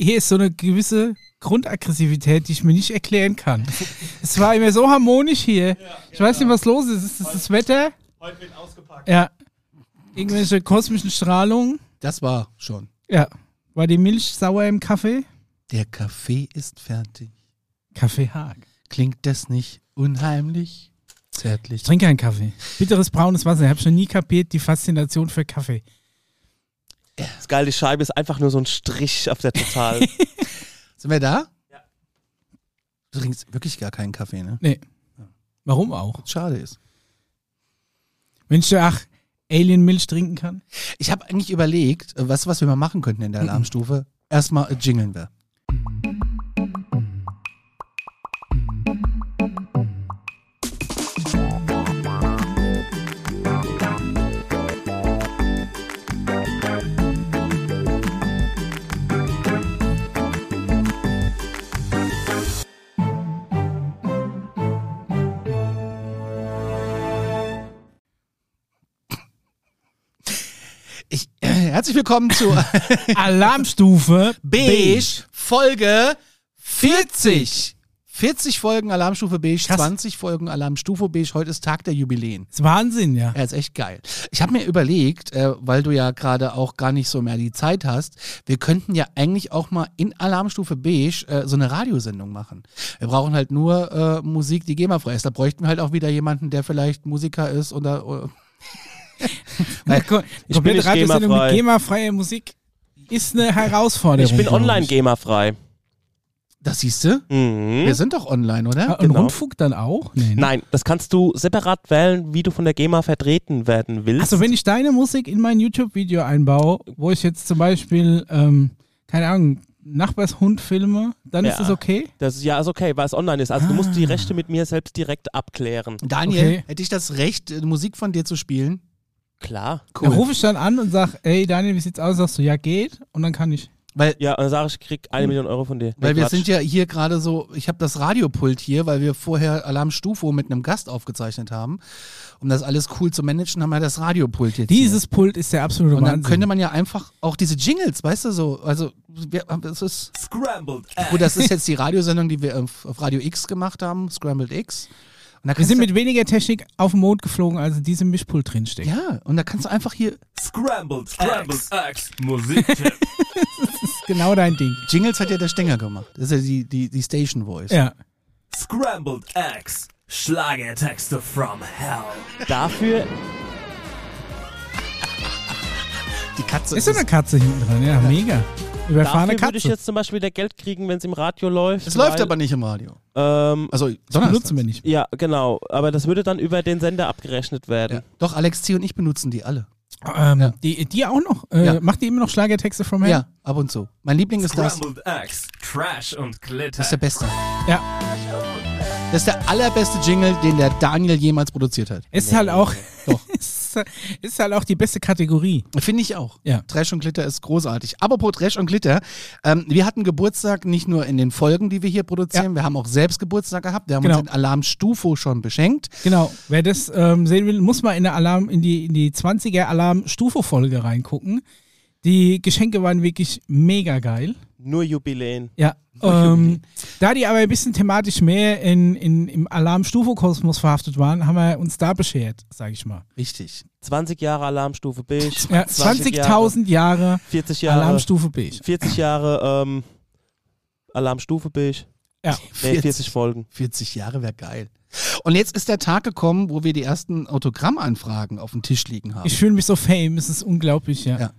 hier ist so eine gewisse Grundaggressivität, die ich mir nicht erklären kann. Es war immer so harmonisch hier. Ich weiß nicht, was los ist. Ist das das Wetter? Heute wird ausgepackt. Ja. Irgendwelche kosmischen Strahlungen? Das war schon. Ja. War die Milch sauer im Kaffee? Der Kaffee ist fertig. Kaffee Haag. Klingt das nicht unheimlich zärtlich? Ich trinke keinen Kaffee. Bitteres braunes Wasser. Ich habe schon nie kapiert die Faszination für Kaffee. Das geil, die Scheibe ist einfach nur so ein Strich auf der Total. Sind wir da? Ja. Du trinkst wirklich gar keinen Kaffee, ne? Nee. Warum auch? Was schade ist. Wenn ich ach, Alien-Milch trinken kann? Ich habe eigentlich überlegt, äh, was, was wir mal machen könnten in der Alarmstufe. Erstmal äh, jingeln wir. Herzlich willkommen zu Alarmstufe Beige, Folge 40. 40 Folgen Alarmstufe Beige, Krass. 20 Folgen Alarmstufe Beige. Heute ist Tag der Jubiläen. Das ist Wahnsinn, ja. Ja, ist echt geil. Ich habe mir überlegt, äh, weil du ja gerade auch gar nicht so mehr die Zeit hast, wir könnten ja eigentlich auch mal in Alarmstufe Beige äh, so eine Radiosendung machen. Wir brauchen halt nur äh, Musik, die GEMA-frei ist. Da bräuchten wir halt auch wieder jemanden, der vielleicht Musiker ist oder. Ich bin komplette Radiosendung mit GEMA-frei. GEMA-freie Musik ist eine Herausforderung. Ich bin online GEMA-frei. das siehst du? Mhm. Wir sind doch online, oder? Ah, Und Genau. Rundfunk dann auch? Nee, ne? Nein, das kannst du separat wählen, wie du von der GEMA vertreten werden willst. Also wenn ich deine Musik in mein YouTube-Video einbaue, wo ich jetzt zum Beispiel, ähm, keine Ahnung, Nachbarshund filme, dann ist Ja. das okay? das ist, ja, ist okay, weil es online ist. Also du musst die Rechte mit mir selbst direkt abklären. Daniel, Okay. hätte ich das Recht, äh, Musik von dir zu spielen? Klar. Dann rufe ich dann an und sag, ey Daniel, wie sieht's aus? Sagst du, ja geht. Und dann kann ich. Weil Ja, und dann sage ich, ich krieg eine Million Euro von dir. Weil Nee, wir sind ja hier gerade so, ich habe das Radiopult hier, weil wir vorher Alarm Stufo mit einem Gast aufgezeichnet haben. Um das alles cool zu managen, haben wir das Radiopult jetzt. Dieses Pult ist der absolute hier. Und dann Wahnsinn. könnte man ja einfach auch diese Jingles, weißt du, so, also wir, das ist, Scrambled gut, das ist jetzt die Radiosendung, die wir auf, auf Radio X gemacht haben, Scrambled X. Und da wir sind mit weniger Technik auf den Mond geflogen, als in diesem Mischpult drinsteckt. ja, und da kannst du einfach hier, Scrambled Scrambled Eggs Musiktipp. Das ist genau dein Ding. Jingles hat ja der Stenger gemacht. Das ist ja die, die, die Station Voice. Ja. Scrambled Eggs Schlagertexte from Hell. Dafür, Die Katze Ist so eine Katze hinten dran, ja, mega. Überfahrene dafür würde ich Katze. jetzt zum Beispiel wieder Geld kriegen, wenn es im Radio läuft. Es läuft aber nicht im Radio. Ähm, Also, Das benutzen wir nicht. ja, genau. Aber das würde dann über den Sender abgerechnet werden. Ja. Doch, Alex C. und ich benutzen die alle. Ähm, Ja. die, die auch noch? Äh, Ja. Macht die immer noch Schlagertexte from Hell? Ja, ab und zu. Mein Liebling ist das. Eggs Trash und Glitter. Das ist der beste. Ja. Das ist der allerbeste Jingle, den der Daniel jemals produziert hat. Ist halt auch. Doch. Ist, ist halt auch die beste Kategorie. Finde ich auch. Ja. Trash und Glitter ist großartig. Apropos Trash und Glitter, ähm, wir hatten Geburtstag nicht nur in den Folgen, die wir hier produzieren, wir haben auch selbst Geburtstag gehabt. Wir haben Genau. uns den Alarm Stufo schon beschenkt. Genau. Wer das ähm, sehen will, muss mal in, der Alarm, in die, in die 20er Alarm-Stufe-Folge reingucken. Die Geschenke waren wirklich mega geil. Nur Jubiläen. Ja. Ähm, da die aber ein bisschen thematisch mehr in, in, im Alarm-Stufe-Kosmos verhaftet waren, haben wir uns da beschert, sag ich mal. Richtig. 20 Jahre Alarmstufe Beige. Ja, 20 Jahre, 20.000 Jahre 40 Jahre. Alarmstufe Beige. 40 Jahre ähm, Alarmstufe Beige. Ja. Nee, 40 Folgen. 40 Jahre wäre geil. Und jetzt ist der Tag gekommen, wo wir die ersten Autogrammanfragen auf dem Tisch liegen haben. Ich fühle mich so fame, es ist unglaublich, ja. Ja.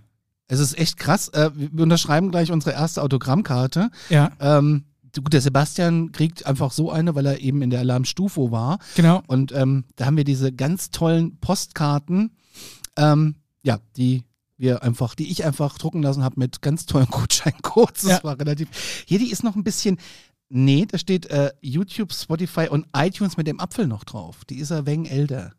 Es ist echt krass. Äh, wir unterschreiben gleich unsere erste Autogrammkarte. Ja, Ähm, gut, der Sebastian kriegt einfach so eine, weil er eben in der Alarmstufo war. genau. Und ähm, da haben wir diese ganz tollen Postkarten, ähm, ja, die wir einfach, die ich einfach drucken lassen habe mit ganz tollen Gutscheincodes. Das Ja. war relativ. Hier, die ist noch ein bisschen. Nee, da steht äh, YouTube, Spotify und iTunes mit dem Apfel noch drauf. Die ist ein wenig älter.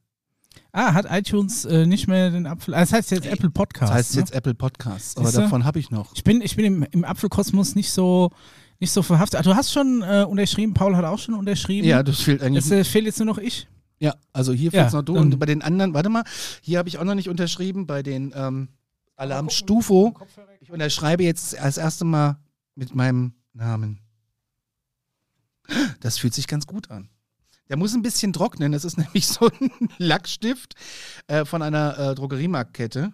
Ah, hat iTunes äh, nicht mehr den Apfel. Ah, das heißt jetzt Apple Podcast. Das heißt ne? jetzt Apple Podcasts, aber Siehste? davon habe ich noch. Ich bin, ich bin im, im Apfelkosmos nicht so, nicht so verhaftet. Ah, du hast schon äh, unterschrieben, Paul hat auch schon unterschrieben. Ja, das fehlt eigentlich. Es äh, fehlt jetzt nur noch ich. Ja, also hier Ja, fehlt's noch du. Und bei den anderen, warte mal, hier habe ich auch noch nicht unterschrieben, bei den ähm, Alarm Stufo. Ich unterschreibe jetzt als erstes Mal mit meinem Namen. Das fühlt sich ganz gut an. Der muss ein bisschen trocknen. Das ist nämlich so ein Lackstift äh, von einer äh, Drogeriemarktkette.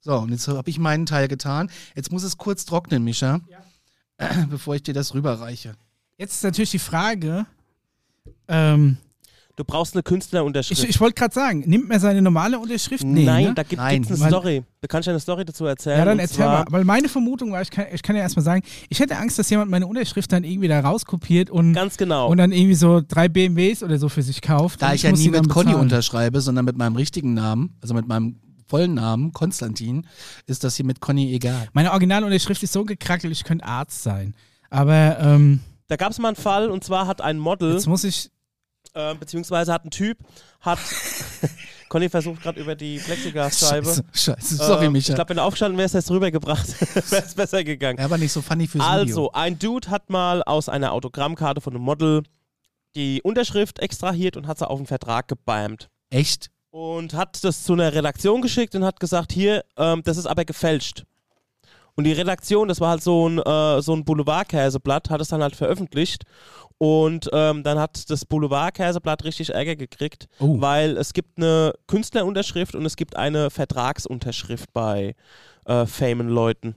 So, und jetzt habe ich meinen Teil getan. Jetzt muss es kurz trocknen, Mischa, bevor ich dir das rüberreiche. Jetzt ist natürlich die Frage, ähm, Du brauchst eine Künstlerunterschrift. ich, ich wollte gerade sagen, nimmt man seine normale Unterschrift? Nee, Nein, ne? da gibt es eine weil- Story. Da kann ich eine Story dazu erzählen. Ja, dann erzähl mal. Weil meine Vermutung war, ich kann, ich kann ja erstmal sagen, ich hätte Angst, dass jemand meine Unterschrift dann irgendwie da rauskopiert und, Ganz genau. und dann irgendwie so drei BMWs oder so für sich kauft. Da und ich ja nie mit Conny unterschreibe, sondern mit meinem richtigen Namen, also mit meinem vollen Namen, Konstantin, ist das hier mit Conny egal. Meine Originalunterschrift ist so gekrackelt, ich könnte Arzt sein. Aber ähm, da gab es mal einen Fall und zwar hat ein Model, jetzt muss ich. Äh, beziehungsweise hat ein Typ, hat. Conny versucht gerade über die Plexiglasscheibe. Scheiße, scheiße. Sorry, Ähm, Micha. Ich glaube, wenn du aufgestanden wärst, hättest du rübergebracht. wäre es besser gegangen. er war nicht so funny fürs Video. Also, ein Dude hat mal aus einer Autogrammkarte von einem Model die Unterschrift extrahiert und hat sie auf einen Vertrag gebammt. Echt? Und hat das zu einer Redaktion geschickt und hat gesagt, hier, ähm, das ist aber gefälscht. Und die Redaktion, das war halt so ein, äh, so ein Boulevardkäseblatt, hat es dann halt veröffentlicht. Und ähm, dann hat das Boulevardkäseblatt richtig Ärger gekriegt, Oh. weil es gibt eine Künstlerunterschrift und es gibt eine Vertragsunterschrift bei äh, famen Leuten.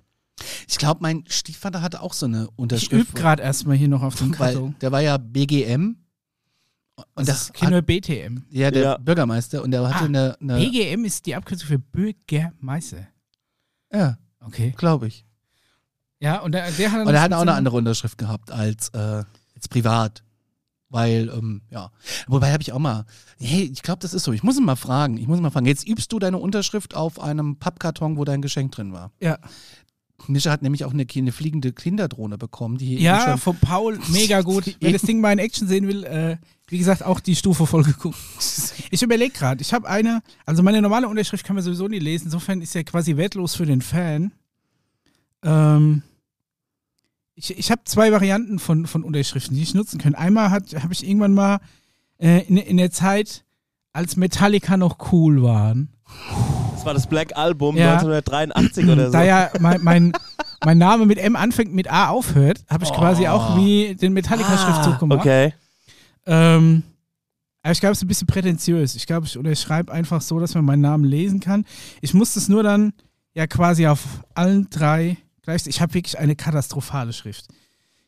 Ich glaube, mein Stiefvater hatte auch so eine Ich Unterschrift. übe gerade erstmal hier noch auf dem weil Karton. der war ja BGM. Und Das das ist Kinder BTM. ja, der Ja. Bürgermeister und der hatte Ah, eine, eine BGM ist die Abkürzung für Bürgermeister. ja, Okay. glaube ich. Ja, und der, der hat Und er hat auch eine andere Unterschrift gehabt als, äh, als privat. Weil, ähm, ja. Wobei habe ich auch mal, hey, ich glaube, das ist so. Ich muss ihn mal fragen. Ich muss ihn mal fragen. Jetzt übst du deine Unterschrift auf einem Pappkarton, wo dein Geschenk drin war. Ja, Mischa hat nämlich auch eine, eine fliegende Kinderdrohne bekommen, die ja schon von Paul, mega gut. Wer das Ding mal in Action sehen will, äh, wie gesagt, auch die Stufe voll geguckt. Ich überlege gerade, ich habe eine, also meine normale Unterschrift kann man sowieso nie lesen, insofern ist ja quasi wertlos für den Fan. Ähm, ich ich habe zwei Varianten von, von Unterschriften, die ich nutzen kann. Einmal habe ich irgendwann mal äh, in, in der Zeit, als Metallica noch cool waren, Das war das Black Album Ja. 1983 oder so. da ja mein, mein, mein Name mit M anfängt, mit A aufhört, habe ich quasi Oh. auch wie den Metallica-Schriftzug gemacht. Okay. Ähm, aber ich glaube, es ist ein bisschen prätentiös. Ich glaube, ich unterschreibe einfach so, dass man meinen Namen lesen kann. Ich muss das nur dann ja quasi auf allen drei gleich. Ich habe wirklich eine katastrophale Schrift.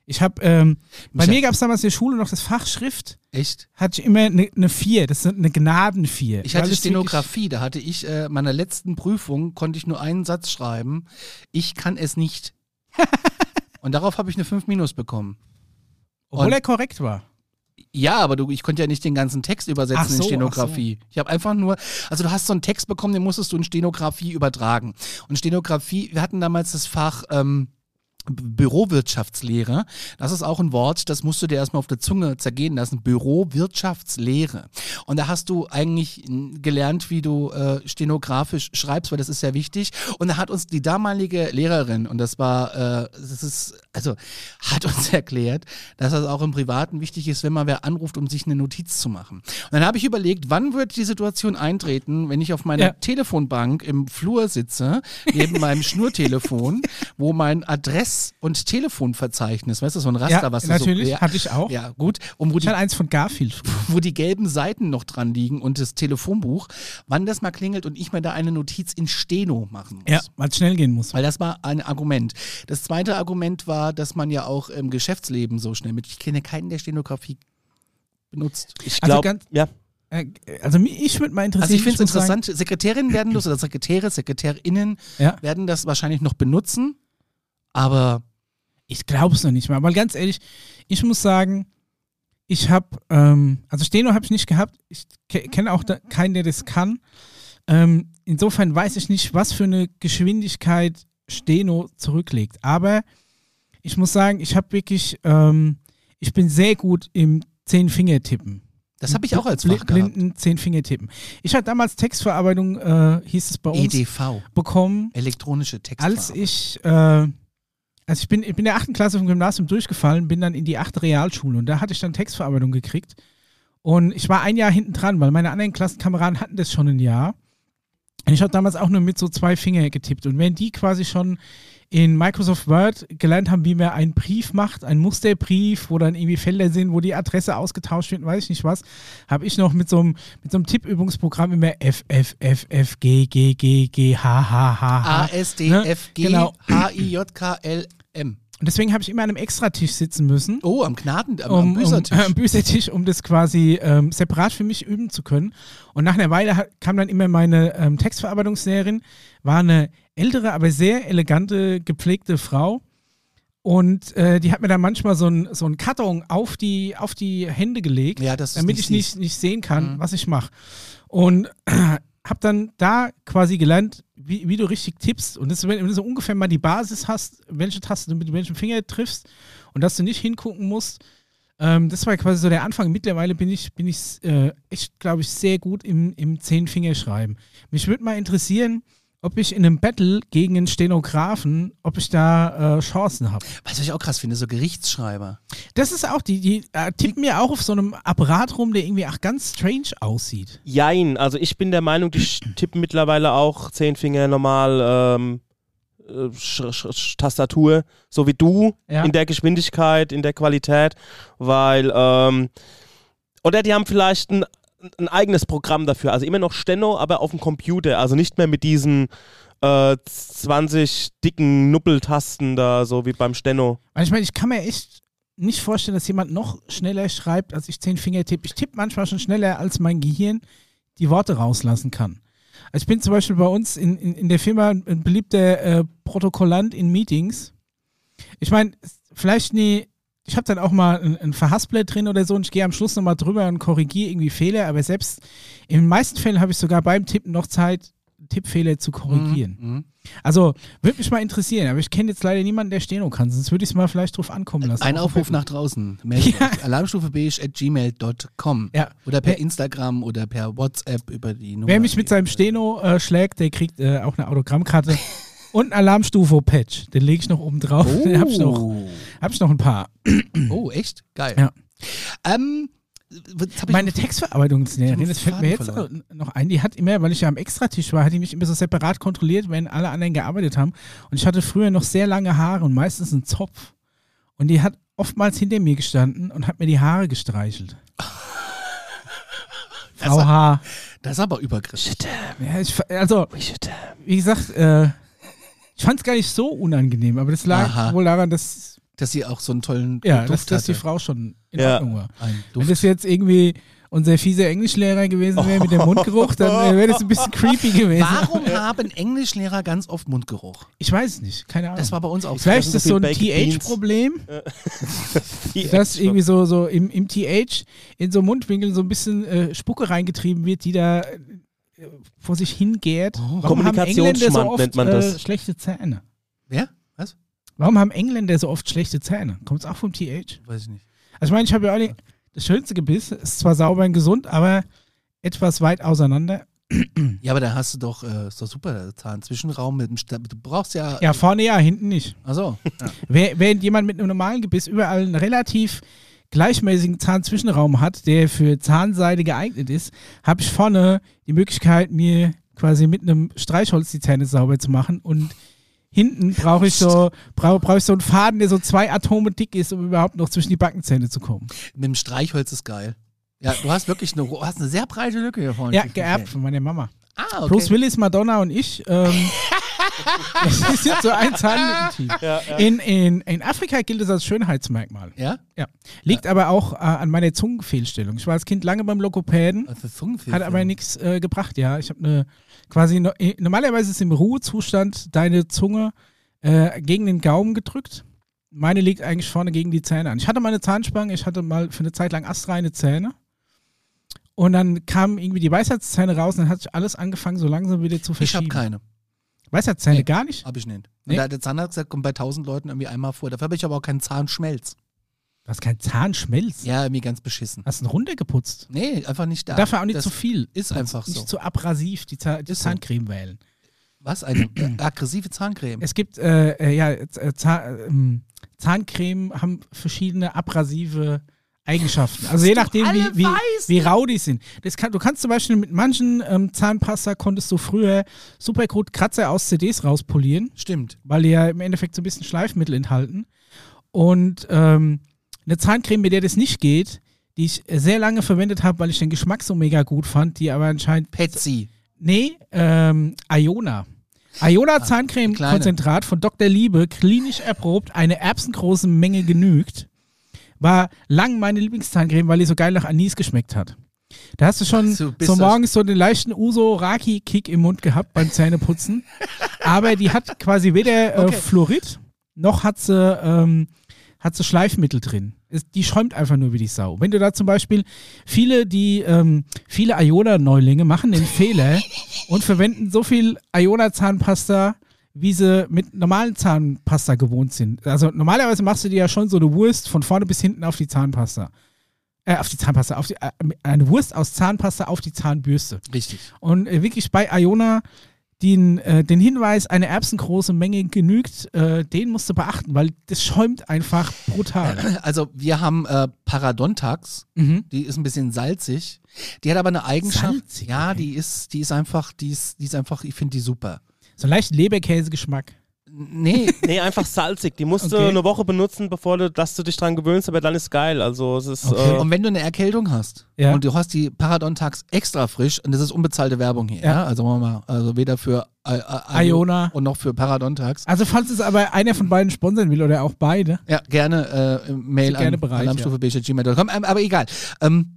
Ich habe, ähm, bei mir gab es damals in der Schule noch das Fach Schrift, echt. hatte ich immer eine ne Vier, das ist eine Gnadenvier. Ich hatte Stenografie, da hatte ich, äh, meiner letzten Prüfung konnte ich nur einen Satz schreiben. Ich kann es nicht. und darauf habe ich eine 5 Minus bekommen. Obwohl und- er korrekt war. Ja, aber du, ich konnte ja nicht den ganzen Text übersetzen so, in Stenografie. Ich habe einfach nur, also du hast so einen Text bekommen, den musstest du in Stenografie übertragen. Und Stenografie, wir hatten damals das Fach ähm, Bürowirtschaftslehre. Das ist auch ein Wort, das musst du dir erstmal auf der Zunge zergehen lassen. Bürowirtschaftslehre. Und da hast du eigentlich gelernt, wie du äh, stenografisch schreibst, weil das ist sehr wichtig. Und da hat uns die damalige Lehrerin, und das war, äh, das ist, also hat uns erklärt, dass das auch im Privaten wichtig ist, wenn man wer anruft, um sich eine Notiz zu machen. Und dann habe ich überlegt, wann wird die Situation eintreten, wenn ich auf meiner Ja. Telefonbank im Flur sitze, neben meinem Schnurtelefon, wo mein Adress- und Telefonverzeichnis, weißt du, so ein Raster, Ja, was du natürlich, so... Ja, hatte ich auch. ja, gut. Und wo Ich die hatte eins von Garfield. wo die gelben Seiten noch dran liegen und das Telefonbuch, wann das mal klingelt und ich mir da eine Notiz in Steno machen muss. Ja, weil es schnell gehen muss. Weil das war ein Argument. Das zweite Argument war, dass man ja auch im Geschäftsleben so schnell mit, ich kenne keinen, der Stenografie benutzt. Ich Also glaube, ganz- ja. Äh, Also mich würde mal interessieren. Also ich finde es sagen- interessant, Sekretärinnen werden das, oder Sekretäre, Sekretärinnen Ja. werden das wahrscheinlich noch benutzen, aber Ich glaube es noch nicht mal. Weil ganz ehrlich, ich muss sagen, ich habe, ähm, also Steno habe ich nicht gehabt. Ich ke kenne auch da keinen, der das kann. Ähm, insofern weiß ich nicht, was für eine Geschwindigkeit Steno zurücklegt. Aber ich muss sagen, ich habe wirklich, ähm, ich bin sehr gut im Zehn-Finger-Tippen. das habe ich auch als Fach. Blinden Zehn-Finger-Tippen. Ich hatte damals Textverarbeitung, äh, hieß es bei uns, EDV, bekommen elektronische Textverarbeitung. als ich, äh, also ich bin, ich bin in der achten Klasse vom Gymnasium durchgefallen, bin dann in die achte Realschule und da hatte ich dann Textverarbeitung gekriegt. Und ich war ein Jahr hinten dran, weil meine anderen Klassenkameraden hatten das schon ein Jahr. Und ich habe damals auch nur mit so zwei Finger getippt. Und wenn die quasi schon in Microsoft Word gelernt haben, wie man einen Brief macht, einen Musterbrief, wo dann irgendwie Felder sind, wo die Adresse ausgetauscht wird, weiß ich nicht was, habe ich noch mit so einem, mit so einem Tippübungsprogramm immer F, F, F, F, G, G, G, G, H, H, H, A, H. S, D, Ne? F, G, Genau. H, I, J, K, L, M. Und deswegen habe ich immer an einem Extratisch sitzen müssen. Oh, am Gnaden, am, um, am Büßertisch. Um, äh, am Büßertisch, um das quasi ähm, separat für mich üben zu können. Und nach einer Weile hat, kam dann immer meine ähm, Textverarbeitungslehrerin, war eine ältere, aber sehr elegante, gepflegte Frau. Und äh, die hat mir dann manchmal so einen so Karton auf die, auf die Hände gelegt, Ja, damit nicht ich nicht, nicht sehen kann, Mhm. was ich mache. Und habe dann da quasi gelernt, wie, wie du richtig tippst. Und das, wenn, wenn du so ungefähr mal die Basis hast, welche Taste du mit welchem Finger triffst und dass du nicht hingucken musst, ähm, das war quasi so der Anfang. Mittlerweile bin ich, bin ich äh, echt, glaube ich, sehr gut im, im Zehn-Finger-Schreiben. Mich würde mal interessieren, ob ich in einem Battle gegen einen Stenografen, ob ich da äh, Chancen habe. Weißt du, was ich auch krass finde? So Gerichtsschreiber. Das ist auch, die, die äh, tippen mir auch auf so einem Apparat rum, der irgendwie auch ganz strange aussieht. Jein, also ich bin der Meinung, die tippen mittlerweile auch zehn Finger normal ähm, äh, Sch Sch Sch Tastatur, so wie du, Ja. in der Geschwindigkeit, in der Qualität, weil, ähm, oder die haben vielleicht ein, ein eigenes Programm dafür, also immer noch Steno, aber auf dem Computer, also nicht mehr mit diesen äh, 20 dicken Nuppeltasten da, so wie beim Steno. Weil ich meine, ich kann mir echt nicht vorstellen, dass jemand noch schneller schreibt, als ich zehn Finger tippe. Ich tippe manchmal schon schneller, als mein Gehirn die Worte rauslassen kann. Also ich bin zum Beispiel bei uns in, in, in der Firma ein beliebter äh, Protokollant in Meetings. Ich meine, vielleicht nie, ich habe dann auch mal ein, ein Verhaspler drin oder so und ich gehe am Schluss nochmal drüber und korrigiere irgendwie Fehler, aber selbst in den meisten Fällen habe ich sogar beim Tippen noch Zeit, Tippfehler zu korrigieren. Mhm. Also, würde mich mal interessieren, aber ich kenne jetzt leider niemanden, der Steno kann, sonst würde ich es mal vielleicht drauf ankommen lassen. Ein Aufruf auf- nach draußen. Ja. Alarmstufebeige.gmail.com. Ja. Oder per Instagram oder per WhatsApp über die Nummer. Wer mich mit seinem Steno äh, schlägt, der kriegt äh, auch eine Autogrammkarte und ein Alarmstufe-Patch. Den lege ich noch oben drauf. Oh. Den habe ich, noch- hab ich noch ein paar. oh, echt? Geil. Ja. Ähm, Meine Textverarbeitungslehrerin, hab das fällt mir jetzt Faden noch ein, die hat immer, weil ich ja am Extratisch war, hat die mich immer so separat kontrolliert, wenn alle anderen gearbeitet haben. Und ich hatte früher noch sehr lange Haare und meistens einen Zopf. Und die hat oftmals hinter mir gestanden und hat mir die Haare gestreichelt. Frau H. Das ist aber übergriffig. Ja, ich, also, wie gesagt, äh, ich fand es gar nicht so unangenehm, aber das lag Aha. wohl daran, dass, Dass sie auch so einen tollen ja, Duft dass, dass die. Frau schon in Ja. Ordnung war. Wenn das jetzt irgendwie unser fieser Englischlehrer gewesen wäre mit dem Mundgeruch, dann äh, wäre das ein bisschen creepy gewesen. Warum haben Englischlehrer ganz oft Mundgeruch? Ich weiß es nicht, keine Ahnung. Das war bei uns auch so. Vielleicht ist das so ein Beans. TH-Problem, Die dass irgendwie so, so im, im TH in so Mundwinkeln so ein bisschen äh, Spucke reingetrieben wird, die da äh, vor sich hingärt. Oh. Warum haben Engländer so oft nennt man das. Äh, schlechte Zähne? Wer? Was? Warum haben Engländer so oft schlechte Zähne? Kommt es auch vom TH? Weiß ich nicht. Also ich meine, ich habe ja auch nicht, das schönste Gebiss, ist zwar sauber und gesund, aber etwas weit auseinander. Ja, aber da hast du doch, äh, ist doch super, der Zahnzwischenraum mit dem Sta Du brauchst ja. Ja, vorne ja, hinten nicht. Achso. Ja. Wer- Während jemand mit einem normalen Gebiss überall einen relativ gleichmäßigen Zahnzwischenraum hat, der für Zahnseide geeignet ist, habe ich vorne die Möglichkeit, mir quasi mit einem Streichholz die Zähne sauber zu machen und hinten brauche ich so brauche brauch ich so einen Faden, der so zwei Atome dick ist, um überhaupt noch zwischen die Backenzähne zu kommen. Mit dem Streichholz ist geil. Ja, du hast wirklich eine, du hast eine sehr breite Lücke hier vorne. Ja, geerbt von meiner Mama. Ah, okay. Bruce Willis, Madonna und ich. Ähm, das ist jetzt so ein Zahnlückenteam. In, in, in Afrika gilt es als Schönheitsmerkmal. Ja? Ja. Liegt aber auch äh, an meiner Zungenfehlstellung. Ich war als Kind lange beim Lokopäden, Also Zungenfilm. hat aber nichts äh, gebracht, ja. Ich habe eine quasi no, normalerweise ist im Ruhezustand deine Zunge äh, gegen den Gaumen gedrückt. Meine liegt eigentlich vorne gegen die Zähne an. Ich hatte mal eine Zahnspange, ich hatte mal für eine Zeit lang astreine Zähne. Und dann kamen irgendwie die Weisheitszähne raus und dann hat sich alles angefangen, so langsam wieder zu Ich habe verschieben. keine. Weisheitszähne Nee. gar nicht? Hab ich nicht. Nee? Und da hat der Zahnarzt gesagt, kommt bei 1000 Leuten irgendwie einmal vor. Dafür habe ich aber auch keinen Zahnschmelz. Du hast keinen Zahnschmelz. Ja, irgendwie ganz beschissen. Hast du ihn runtergeputzt? Nee, einfach nicht da. Dafür auch nicht das zu viel. Ist einfach nicht so. zu abrasiv, die, Zahn die Ist so. Zahncreme wählen. Was? Eine äh, aggressive Zahncreme? Es gibt, äh, äh, ja, äh, Zahn, ähm, Zahncreme haben verschiedene abrasive Eigenschaften. Also je nachdem, wie, wie, wie rau die sind. Das kann, du kannst zum Beispiel mit manchen ähm, Zahnpasta konntest du früher super gut Kratzer aus CDs rauspolieren, Stimmt. weil die ja im Endeffekt so ein bisschen Schleifmittel enthalten. Und ähm, eine Zahncreme, mit der das nicht geht, die ich sehr lange verwendet habe, weil ich den Geschmack so mega gut fand, die aber anscheinend Petsy. Nee, ähm, Iona. Iona Ah, kleine. Zahncreme-Konzentrat von Dr. Liebe, klinisch erprobt, eine erbsengroße Menge genügt. War lang meine Lieblingszahncreme, weil die so geil nach Anis geschmeckt hat. Da hast du schon so das- morgens so den leichten Uso-Raki-Kick im Mund gehabt beim Zähneputzen. Aber die hat quasi weder äh, Okay. Fluorid, noch hat sie, ähm, hat sie Schleifmittel drin. Es, die schäumt einfach nur wie die Sau. Wenn du da zum Beispiel viele, die, ähm, viele Iona-Neulinge machen den Fehler und verwenden so viel Iona-Zahnpasta, wie sie mit normalen Zahnpasta gewohnt sind. Also normalerweise machst du dir ja schon so eine Wurst von vorne bis hinten auf die Zahnpasta. Äh, auf die Zahnpasta, auf die, äh, eine Wurst aus Zahnpasta auf die Zahnbürste. Richtig. Und äh, wirklich bei Iona den, äh, den Hinweis, eine erbsengroße Menge genügt, äh, den musst du beachten, weil das schäumt einfach brutal. Also wir haben äh, Paradontax, Mhm. die ist ein bisschen salzig. Die hat aber eine Eigenschaft. Salzig, ja, okay. die ist, die ist einfach, die ist, die ist einfach, ich finde die super. So einen leichten Leberkäsegeschmack. Nee, Nee, einfach salzig. Die musst Okay. du eine Woche benutzen, bevor du, dass du dich dran gewöhnst, aber dann ist geil. Also es ist. Okay. Äh, und wenn du eine Erkältung hast Ja. und du hast die Paradontax extra frisch, und das ist unbezahlte Werbung hier, ja. Ja. Also machen wir mal, also weder für I I Iona. und noch für Paradontax. Also falls es aber einer von beiden sponsern will oder auch beide. Ja, gerne äh, Mail Sind gerne an bereit, alarmstufe.gmail.com. Ähm, aber egal. Ähm,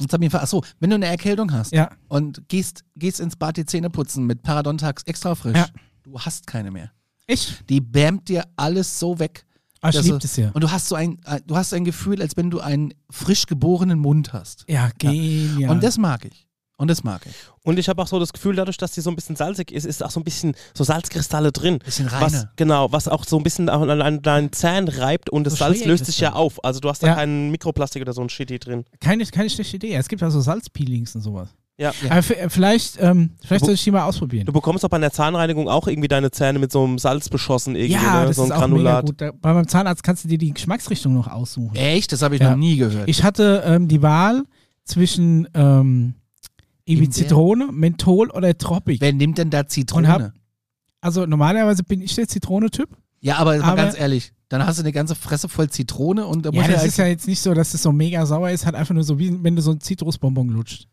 jetzt haben wir, achso, wenn du eine Erkältung hast Ja. und gehst, gehst ins Bad die Zähne putzen mit Paradontax extra frisch, Ja. du hast keine mehr. Echt? Die bämt dir alles so weg. Ah, ich dass lieb du- das ja. Und du hast so ein, äh, du hast ein Gefühl, als wenn du einen frisch geborenen Mund hast. Ja, genial. Und das mag ich. Und das mag ich. und ich habe auch so das Gefühl, dadurch, dass die so ein bisschen salzig ist, ist auch so ein bisschen so Salzkristalle drin. Bisschen Was, reiner. genau, was auch so ein bisschen an, an deinen Zähnen reibt und das So Salz löst sich ja auf. Also du hast da Ja. keinen Mikroplastik oder so ein Shitty drin. keine, keine schlechte Idee. Es gibt also Salzpeelings und sowas. Ja. Ja. Aber äh, vielleicht, ähm, vielleicht Du- soll ich die mal ausprobieren. Du bekommst auch bei der Zahnreinigung auch irgendwie deine Zähne mit so einem Salz beschossen, irgendwie, ja, ne? das so ein ist auch mega Granulat. gut. Da, bei meinem Zahnarzt kannst du dir die Geschmacksrichtung noch aussuchen. Echt? Das habe ich Ja. noch nie gehört. Ich hatte ähm, die Wahl zwischen ähm, irgendwie? Zitrone, Menthol oder Tropic. Wer nimmt denn da Zitrone? Hab- Also normalerweise bin ich der Zitrone-Typ. ja, aber, mal Aber- ganz ehrlich, dann hast du eine ganze Fresse voll Zitrone und Ja, muss das ja ist ja jetzt nicht so, dass es so mega sauer ist, hat einfach nur so wie wenn du so ein Zitrusbonbon lutscht.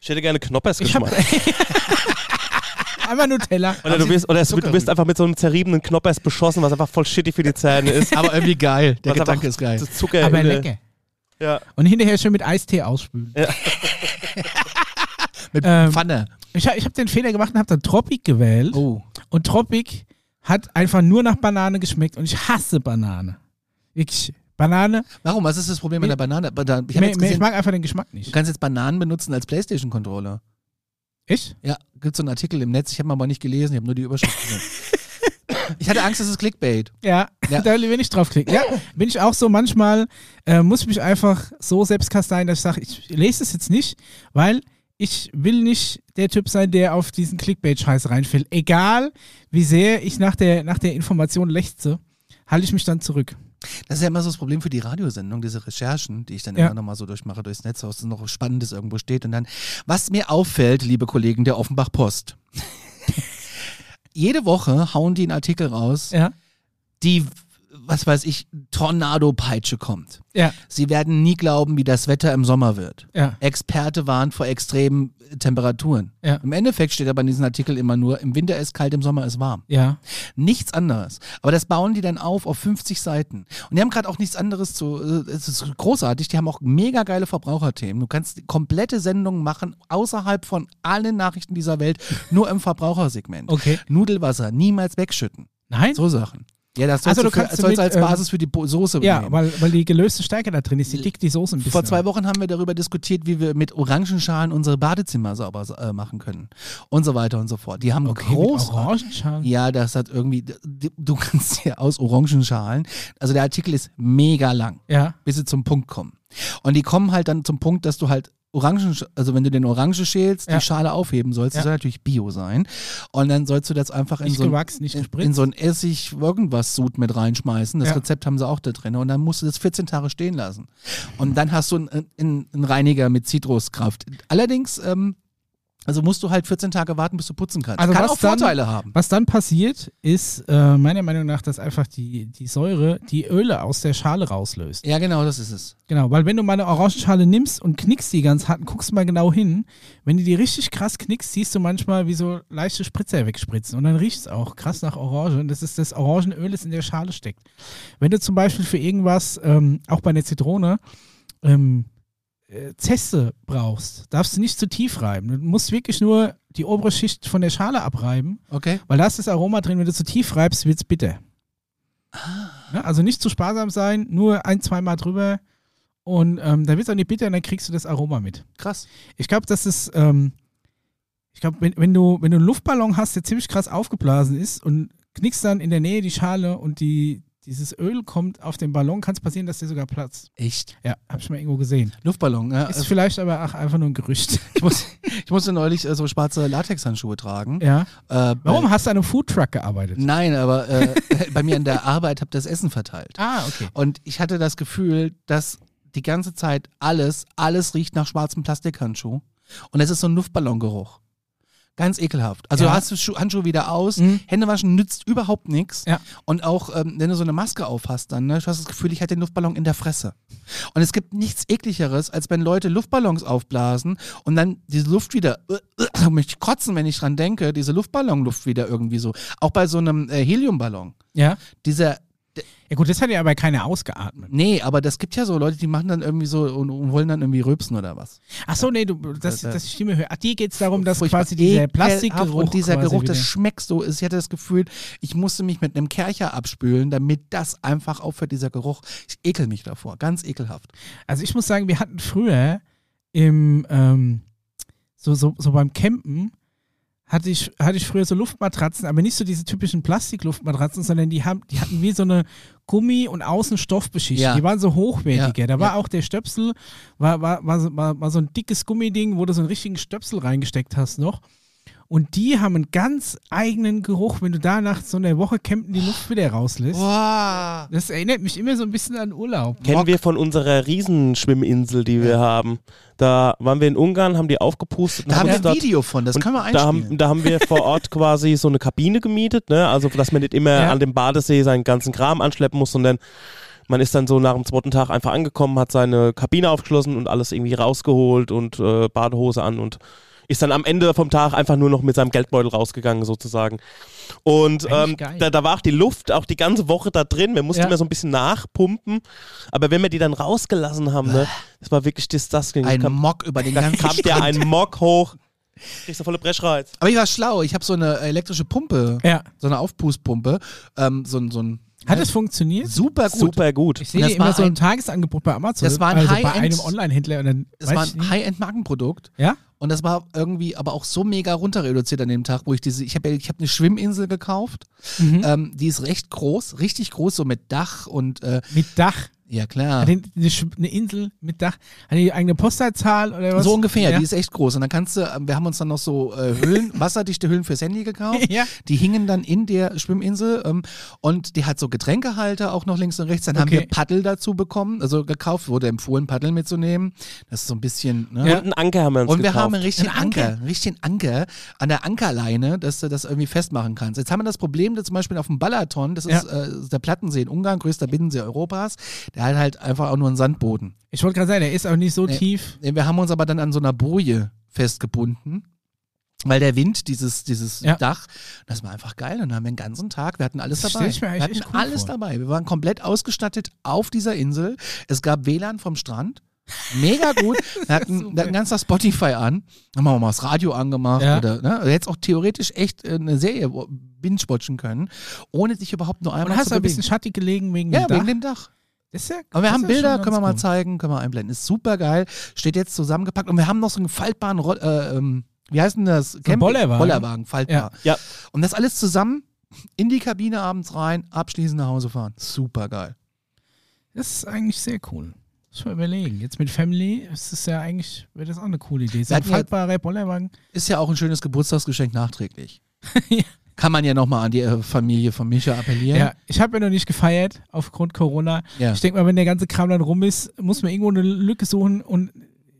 Ich hätte gerne Knoppers Ich hab geschmeckt. einfach Nutella. Oder, du wirst, oder es, du wirst drin? einfach mit so einem zerriebenen Knoppers beschossen, was einfach voll shitty für die Zähne ist. aber irgendwie geil. Der Was Gedanke ist geil. Zucker Aber lecker. Ja. Und hinterher schön mit Eistee ausspülen. Mit Ähm, Pfanne. Ich, hab- ich habe den Fehler gemacht und habe dann Tropic gewählt. Oh. Und Tropic hat einfach nur nach Banane geschmeckt und ich hasse Banane. Wirklich. Banane. Warum? Was ist das Problem mit der Banane? Bana- Ich, jetzt mir, ich gesehen, mag einfach den Geschmack du nicht. kannst jetzt Bananen benutzen als Playstation-Controller. Ich? Ja, gibt so einen Artikel im Netz, ich habe ihn aber nicht gelesen, ich habe nur die Überschrift gesehen. ich hatte Angst, das ist Clickbait. Ja, Ja. da will ich draufklicken. Ja, bin ich auch so. Manchmal äh, muss ich mich einfach so selbst kasteien, dass ich sage, ich lese es jetzt nicht, weil ich will nicht der Typ sein, der auf diesen Clickbait-Scheiß reinfällt. Egal, wie sehr ich nach der, nach der Information lechze, halte ich mich dann zurück. Das ist ja immer so das Problem für die Radiosendung, diese Recherchen, die ich dann Ja. immer nochmal so durchmache durchs Netz, dass noch was Spannendes irgendwo steht. Und dann, was mir auffällt, liebe Kollegen der Offenbach Post, jede Woche hauen die einen Artikel raus, Ja. die, was weiß ich, Tornado-Peitsche kommt. Ja, Sie werden nie glauben, wie das Wetter im Sommer wird. ja, Experte warnt vor extremen äh, Temperaturen. Ja. Im Endeffekt steht aber in diesem Artikel immer nur, im Winter ist kalt, im Sommer ist warm. ja. Nichts anderes. Aber das bauen die dann auf auf 50 Seiten. Und die haben gerade auch nichts anderes zu. äh, Es ist großartig. Die haben auch mega geile Verbraucherthemen. Du kannst komplette Sendungen machen, außerhalb von allen Nachrichten dieser Welt, nur im Verbrauchersegment. Okay. Nudelwasser, niemals wegschütten. Nein? So Sachen. Ja, das Also sollst du du, für, kannst sollst du mit, als Basis für die Bo- Soße Ja, nehmen. weil, weil die gelöste Stärke da drin ist. Die dickt die Soße ein bisschen. Vor zwei. Wochen haben wir darüber diskutiert, wie wir mit Orangenschalen unsere Badezimmer sauber äh, machen können. Und so weiter und so fort. Die haben Okay, groß. Orangenschalen. Ja, das hat irgendwie. Du kannst ja aus Orangenschalen. Also der Artikel ist mega lang, Ja. bis sie zum Punkt kommen. Und die kommen halt dann zum Punkt, dass du halt Orangen, also wenn du den Orange schälst, Ja. die Schale aufheben sollst, Ja. das soll natürlich Bio sein. Und dann sollst du das einfach in so ein, gewachsen, nicht in, in so ein Essig irgendwas Sud mit reinschmeißen. Das Ja. Rezept haben sie auch da drin. Und dann musst du das 14 Tage stehen lassen. Und dann hast du einen, einen, einen Reiniger mit Zitruskraft. Allerdings, ähm, also musst du halt 14 Tage warten, bis du putzen kannst. Also Kann was auch dann- Vorteile haben. Was dann passiert, ist äh, meiner Meinung nach, dass einfach die, die Säure die Öle aus der Schale rauslöst. Ja, genau, das ist es. Genau, weil wenn du mal eine Orangenschale nimmst und knickst die ganz hart und guckst mal genau hin, wenn du die richtig krass knickst, siehst du manchmal, wie so leichte Spritzer wegspritzen. Und dann riecht es auch krass nach Orange. Und das ist das Orangenöl, das in der Schale steckt. Wenn du zum Beispiel für irgendwas, ähm, auch bei einer Zitrone, ähm, äh, Zeste brauchst, darfst du nicht zu tief reiben. Du musst wirklich nur die obere Schicht von der Schale abreiben, Okay. weil da ist das Aroma drin. Wenn du zu tief reibst, wird es bitter. Ja, also nicht zu sparsam sein, nur ein, zweimal drüber und ähm, dann wird es auch nicht bitter und dann kriegst du das Aroma mit. Krass. Ich glaube, das ist, ähm, ich glaube, wenn, wenn, du, wenn du einen Luftballon hast, der ziemlich krass aufgeblasen ist und knickst dann in der Nähe die Schale und die, dieses Öl kommt auf den Ballon, kann es passieren, dass der sogar platzt. Echt? Ja, hab ich mal irgendwo gesehen. Luftballon. Ja, Ist also vielleicht aber auch einfach nur ein Gerücht. ich, muss, ich musste neulich äh, so schwarze Latexhandschuhe tragen. ja. Äh, Warum hast du an einem Foodtruck gearbeitet? Nein, aber äh, bei mir in der Arbeit habe das Essen verteilt. Ah, okay. Und ich hatte das Gefühl, dass die ganze Zeit alles, alles riecht nach schwarzem Plastikhandschuh. Und es ist so ein Luftballongeruch. Ganz ekelhaft. Also Ja. du hast den Schuh, Handschuh wieder aus, Mhm. Hände waschen nützt überhaupt nichts. Ja. Und auch, ähm, wenn du so eine Maske aufhast, dann, ne, du hast das Gefühl, ich hätte den Luftballon in der Fresse. Und es gibt nichts ekligeres, als wenn Leute Luftballons aufblasen und dann diese Luft wieder, äh, äh, ich kotzen, wenn ich dran denke, diese Luftballonluft wieder irgendwie so. Auch bei so einem äh, Heliumballon. Ja. Dieser, Ja gut, das hat ja aber keiner ausgeatmet. Nee, aber das gibt ja so Leute, die machen dann irgendwie so und, und wollen dann irgendwie rülpsen oder was. Ach so, nee, du, dass, Das- dass die Stimme hört. Ach, dir geht es darum, dass Furchtbar quasi dieser Plastikgeruch und dieser Geruch, das wieder- schmeckst du. Ich hatte das Gefühl, ich musste mich mit einem Kercher abspülen, damit das einfach aufhört, dieser Geruch. Ich ekel mich davor, ganz ekelhaft. Also ich muss sagen, wir hatten früher im ähm, so, so, so beim Campen hatte ich, hatte ich früher so Luftmatratzen, aber nicht so diese typischen Plastikluftmatratzen, sondern die haben, die hatten wie so eine Gummi- und Außenstoffbeschichtung. Ja. Die waren so hochwertiger. Ja, Da war ja. auch der Stöpsel, war, war, war, so, war, war so ein dickes Gummiding, wo du so einen richtigen Stöpsel reingesteckt hast noch. Und die haben einen ganz eigenen Geruch, wenn du da nach so einer Woche Campen die Luft wieder rauslässt. Boah. Das erinnert mich immer so ein bisschen an Urlaub. Kennen wir von unserer Riesenschwimminsel, die wir haben. Da waren wir in Ungarn, haben die aufgepustet. und Da haben wir ein Video von, das können wir da einspielen. haben, da haben wir vor Ort quasi so eine Kabine gemietet, ne? Also dass man nicht immer Ja. an dem Badesee seinen ganzen Kram anschleppen muss, sondern man ist dann so nach dem zweiten Tag einfach angekommen, hat seine Kabine aufgeschlossen und alles irgendwie rausgeholt und äh, Badehose an und ist dann am Ende vom Tag einfach nur noch mit seinem Geldbeutel rausgegangen sozusagen. Und ähm, da, da war auch die Luft auch die ganze Woche da drin. Wir mussten Ja. immer so ein bisschen nachpumpen. Aber wenn wir die dann rausgelassen haben, ne, das war wirklich disgusting. Ein kam, Mock über den da ganzen kam der ein Mock hoch. Kriegst du volle Breschreiz. Aber ich war schlau, ich habe so eine elektrische Pumpe, Ja. so eine Aufpustpumpe, ähm, so, ein- so ein Hat es funktioniert? super gut. Super gut. Ich sehe Das immer war so ein ein- Tagesangebot bei Amazon. Das war ein also bei High-End- einem Online-Händler. und dann Das war ein. High-End-Markenprodukt. Ja? Und das war irgendwie aber auch so mega runter reduziert an dem Tag, wo ich diese, ich habe ja, ich habe eine Schwimminsel gekauft. Mhm. Ähm, die ist recht groß, richtig groß, so mit Dach und äh, Mit Dach. Ja klar. Hat die eine, Sch- eine Insel mit Dach. Hat die eigene Postleitzahl oder was? So ungefähr, Ja. die ist echt groß. Und dann kannst du, wir haben uns dann noch so äh, Hüllen, wasserdichte Hüllen fürs Handy gekauft. Ja. Die hingen dann in der Schwimminsel ähm, und die hat so Getränkehalter auch noch links und rechts. Dann haben Okay. wir Paddel dazu bekommen, also gekauft, wurde empfohlen, Paddel mitzunehmen. Das ist so ein bisschen, ne? Ja. Und einen Anker haben wir uns Und wir gekauft. haben einen richtigen Ein Anker. Anker, einen richtigen Anker an der Ankerleine, dass du das irgendwie festmachen kannst. Jetzt haben wir das Problem, dass zum Beispiel auf dem Balaton, das ist äh, der Plattensee in Ungarn, größter Binnensee Europas, der hat halt einfach auch nur einen Sandboden. Ich wollte gerade sagen, der ist auch nicht so Nee. tief. Wir haben uns aber dann an so einer Boje festgebunden. Weil der Wind, dieses, dieses Ja. Dach, das war einfach geil. Und dann haben wir den ganzen Tag, wir hatten alles Das dabei. ich mir wir hatten cool alles vor. dabei. Wir waren komplett ausgestattet auf dieser Insel. Es gab WLAN vom Strand. Mega gut. Wir hatten, wir hatten ganz das Spotify an. Haben wir mal das Radio angemacht. Ja. Oder, ne? Also Jetzt auch theoretisch echt äh, eine Serie binge-watchen können, ohne sich überhaupt nur Und einmal hast zu du ein bisschen schattig gelegen wegen Ja, dem Dach. wegen dem Dach. Ist ja, Aber wir haben ja Bilder, können wir mal cool. zeigen, können wir einblenden. Ist super geil. Steht jetzt zusammengepackt. Und wir haben noch so einen faltbaren, Roll- äh, ähm, wie heißt denn das? Camping- Bollerwagen. Bollerwagen, faltbar. Ja. Und das alles zusammen in die Kabine abends rein, abschließend nach Hause fahren. Super geil. Das ist eigentlich sehr cool. Muss mal überlegen. Jetzt mit Family ist es ja eigentlich, wäre das auch eine coole Idee. So ein ja- faltbarer Bollerwagen. Ist ja auch ein schönes Geburtstagsgeschenk nachträglich. Ja. Kann man ja nochmal an die äh, Familie von Micha appellieren. Ja, ich habe ja noch nicht gefeiert aufgrund Corona. Ja. Ich denke mal, wenn der ganze Kram dann rum ist, muss man irgendwo eine Lücke suchen und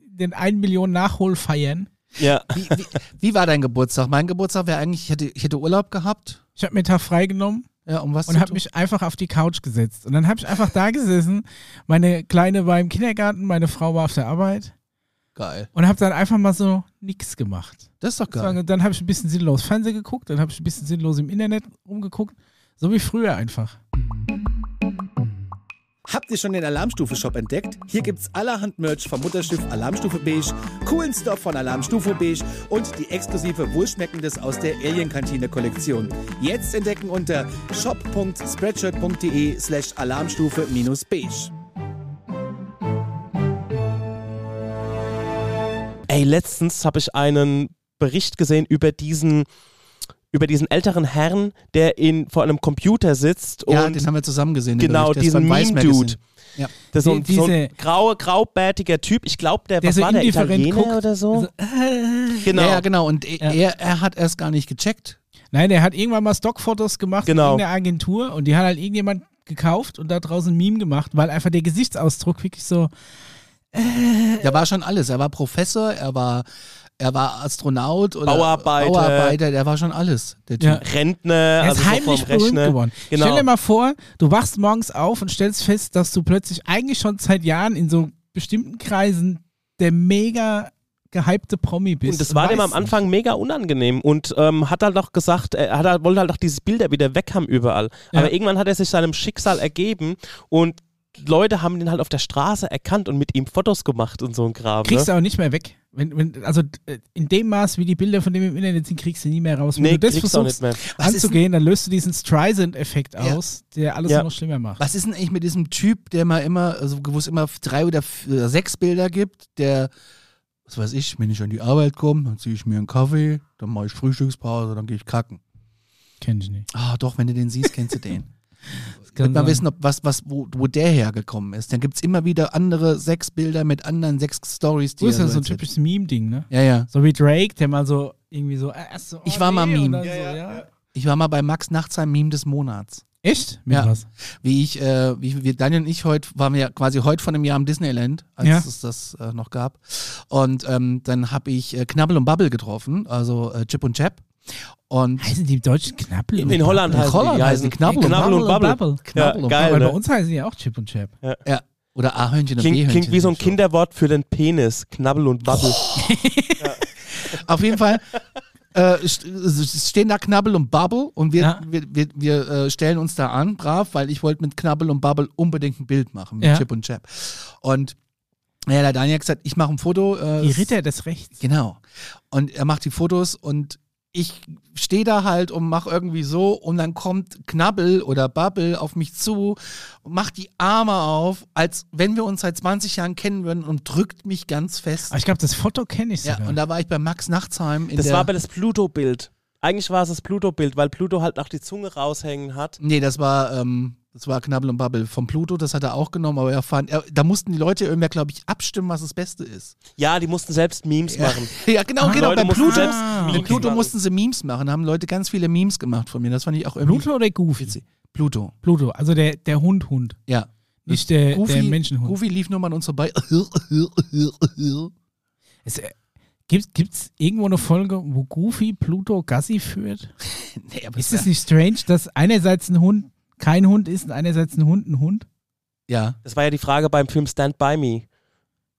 den 1 Million Nachhol feiern. Ja. Wie, wie, wie war dein Geburtstag? Mein Geburtstag wäre eigentlich, ich hätte, ich hätte Urlaub gehabt. Ich habe mir einen Tag freigenommen Ja, um was und habe mich einfach auf die Couch gesetzt. Und dann habe ich einfach da gesessen. Meine Kleine war im Kindergarten, meine Frau war auf der Arbeit Geil. und habe dann einfach mal so nichts gemacht. Das ist doch geil. Sagen, Dann habe ich ein bisschen sinnlos Fernsehen geguckt, dann habe ich ein bisschen sinnlos im Internet rumgeguckt. So wie früher einfach. Habt ihr schon den Alarmstufe-Shop entdeckt? Hier gibt's allerhand Merch vom Mutterschiff Alarmstufe Beige, coolen Stuff von Alarmstufe Beige und die exklusive Wohlschmeckendes aus der Alien-Kantine-Kollektion. Jetzt entdecken unter shop.spreadshirt.de slash alarmstufe-beige. Ey, letztens habe ich einen Bericht gesehen über diesen über diesen älteren Herrn, der in, vor einem Computer sitzt ja, und den haben wir zusammen gesehen. genau diesen Meme-Dude. Ja. Das ist so so ein graue, graubärtiger Typ. Ich glaube, der, Der was so war der Italiener guckt. oder so? Also, äh, genau. Ja, genau. Und Ja. er, er hat erst gar nicht gecheckt. Nein, der hat irgendwann mal Stockfotos gemacht Genau. in der Agentur und die hat halt irgendjemand gekauft und da draußen ein Meme gemacht, weil einfach der Gesichtsausdruck wirklich so. Der war schon alles. Er war Professor, er war, er war Astronaut oder Bauarbeiter. Bauarbeiter, der war schon alles. Der Typ. Ja. Rentner, Er ist also so heimlich vom berühmt Rechner. geworden. Genau. Stell dir mal vor, du wachst morgens auf und stellst fest, dass du plötzlich eigentlich schon seit Jahren in so bestimmten Kreisen der mega gehypte Promi bist. Und das war dem am Anfang mega unangenehm und ähm, hat halt auch gesagt, er hat, halt- wollte halt auch diese Bilder wieder weg haben überall. Ja. Aber irgendwann hat er sich seinem Schicksal ergeben und Leute haben ihn halt auf der Straße erkannt und mit ihm Fotos gemacht und so ein Kram. nicht. Kriegst ne? du auch nicht mehr weg. Wenn, wenn, also äh, in dem Maß, wie die Bilder von dem im Internet sind, kriegst du nie mehr raus. Wenn Nee, du das kriegst du auch nicht versuchst anzugehen, dann löst du diesen Streisand-Effekt Ja. aus, der alles Ja. noch schlimmer macht. Was ist denn eigentlich mit diesem Typ, der mal immer, also wo es immer drei oder oder sechs Bilder gibt, der, was weiß ich, wenn ich an die Arbeit komme, dann ziehe ich mir einen Kaffee, dann mache ich Frühstückspause, dann gehe ich kacken. Kenn ich nicht. Ah, doch, wenn du den siehst, kennst du den. Mal sein. wissen, ob was, was, wo, wo der hergekommen ist. Dann gibt es immer wieder andere sechs Bilder mit anderen sechs Stories, die Du ist ja so ein erzählt. typisches Meme-Ding, ne? Ja, ja. So wie Drake, der mal so irgendwie so. Äh, erst so Ich oh war mal nee, und Meme. Ja, so, ja, ja. Ich war mal bei Max nachts ein Meme des Monats. Echt? Mit Ja. was? Wie ich, äh, wie wir, Daniel und ich heute, waren wir ja quasi heute von einem Jahr im Disneyland, als Ja. es das äh, noch gab. Und ähm, dann habe ich äh, Knabbel und Bubble getroffen, also äh, Chip und Chap. Und Heißen die im Deutschen Knappel? In, in Holland heißen Holland die, die heißen die Knabbel und Knabbel und Bubble. Bubble. Knabbel Ja, und geil, Weil bei ne? uns heißen die auch Chip und Chap. ja, oder Ahörnchen und Klingt, B-Hörnchen. klingt wie so ein schon. Kinderwort für den Penis. Knabbel und Bubble. Auf jeden Fall äh, stehen da Knabbel und Bubble und wir, Ja. wir, wir, wir äh, stellen uns da an, brav, weil ich wollte mit Knabbel und Bubble unbedingt ein Bild machen mit Ja. Chip und Chap. Und ja, der Daniel hat gesagt, ich mache ein Foto. Äh, Die Ritter des Rechts. Genau. Und er macht die Fotos und ich stehe da halt und mache irgendwie so und dann kommt Knabbel oder Bubble auf mich zu und macht die Arme auf, als wenn wir uns seit 20 Jahren kennen würden und drückt mich ganz fest. Aber ich glaube, das Foto kenne ich Ja, sogar. und da war ich bei Max Nachtsheim in Das der war aber das Pluto-Bild. Eigentlich war es das Pluto-Bild, weil Pluto halt auch die Zunge raushängen hat. Nee, das war, ähm, das war Knabbel und Bubble vom Pluto, das hat er auch genommen, aber er fand, er, da mussten die Leute irgendwer, glaube ich, abstimmen, was das Beste ist. Ja, die mussten selbst Memes Ja. machen. Ja, genau, Ah. genau. Bei Pluto, selbst Ah. bei Memes Pluto mussten sie Memes machen, da haben Leute ganz viele Memes gemacht von mir. Das fand ich auch irgendwie Pluto oder Goofy? witzig. Pluto, Pluto, also der, der Hund-Hund. ja. Nicht der, Goofy, der Menschenhund. Goofy lief nur mal an uns vorbei. Es, äh, gibt es irgendwo eine Folge, wo Goofy Pluto Gassi führt? nee, aber Ist es nicht strange, dass einerseits ein Hund kein Hund ist und einerseits ein Hund ein Hund? Ja. Das war ja die Frage beim Film Stand By Me,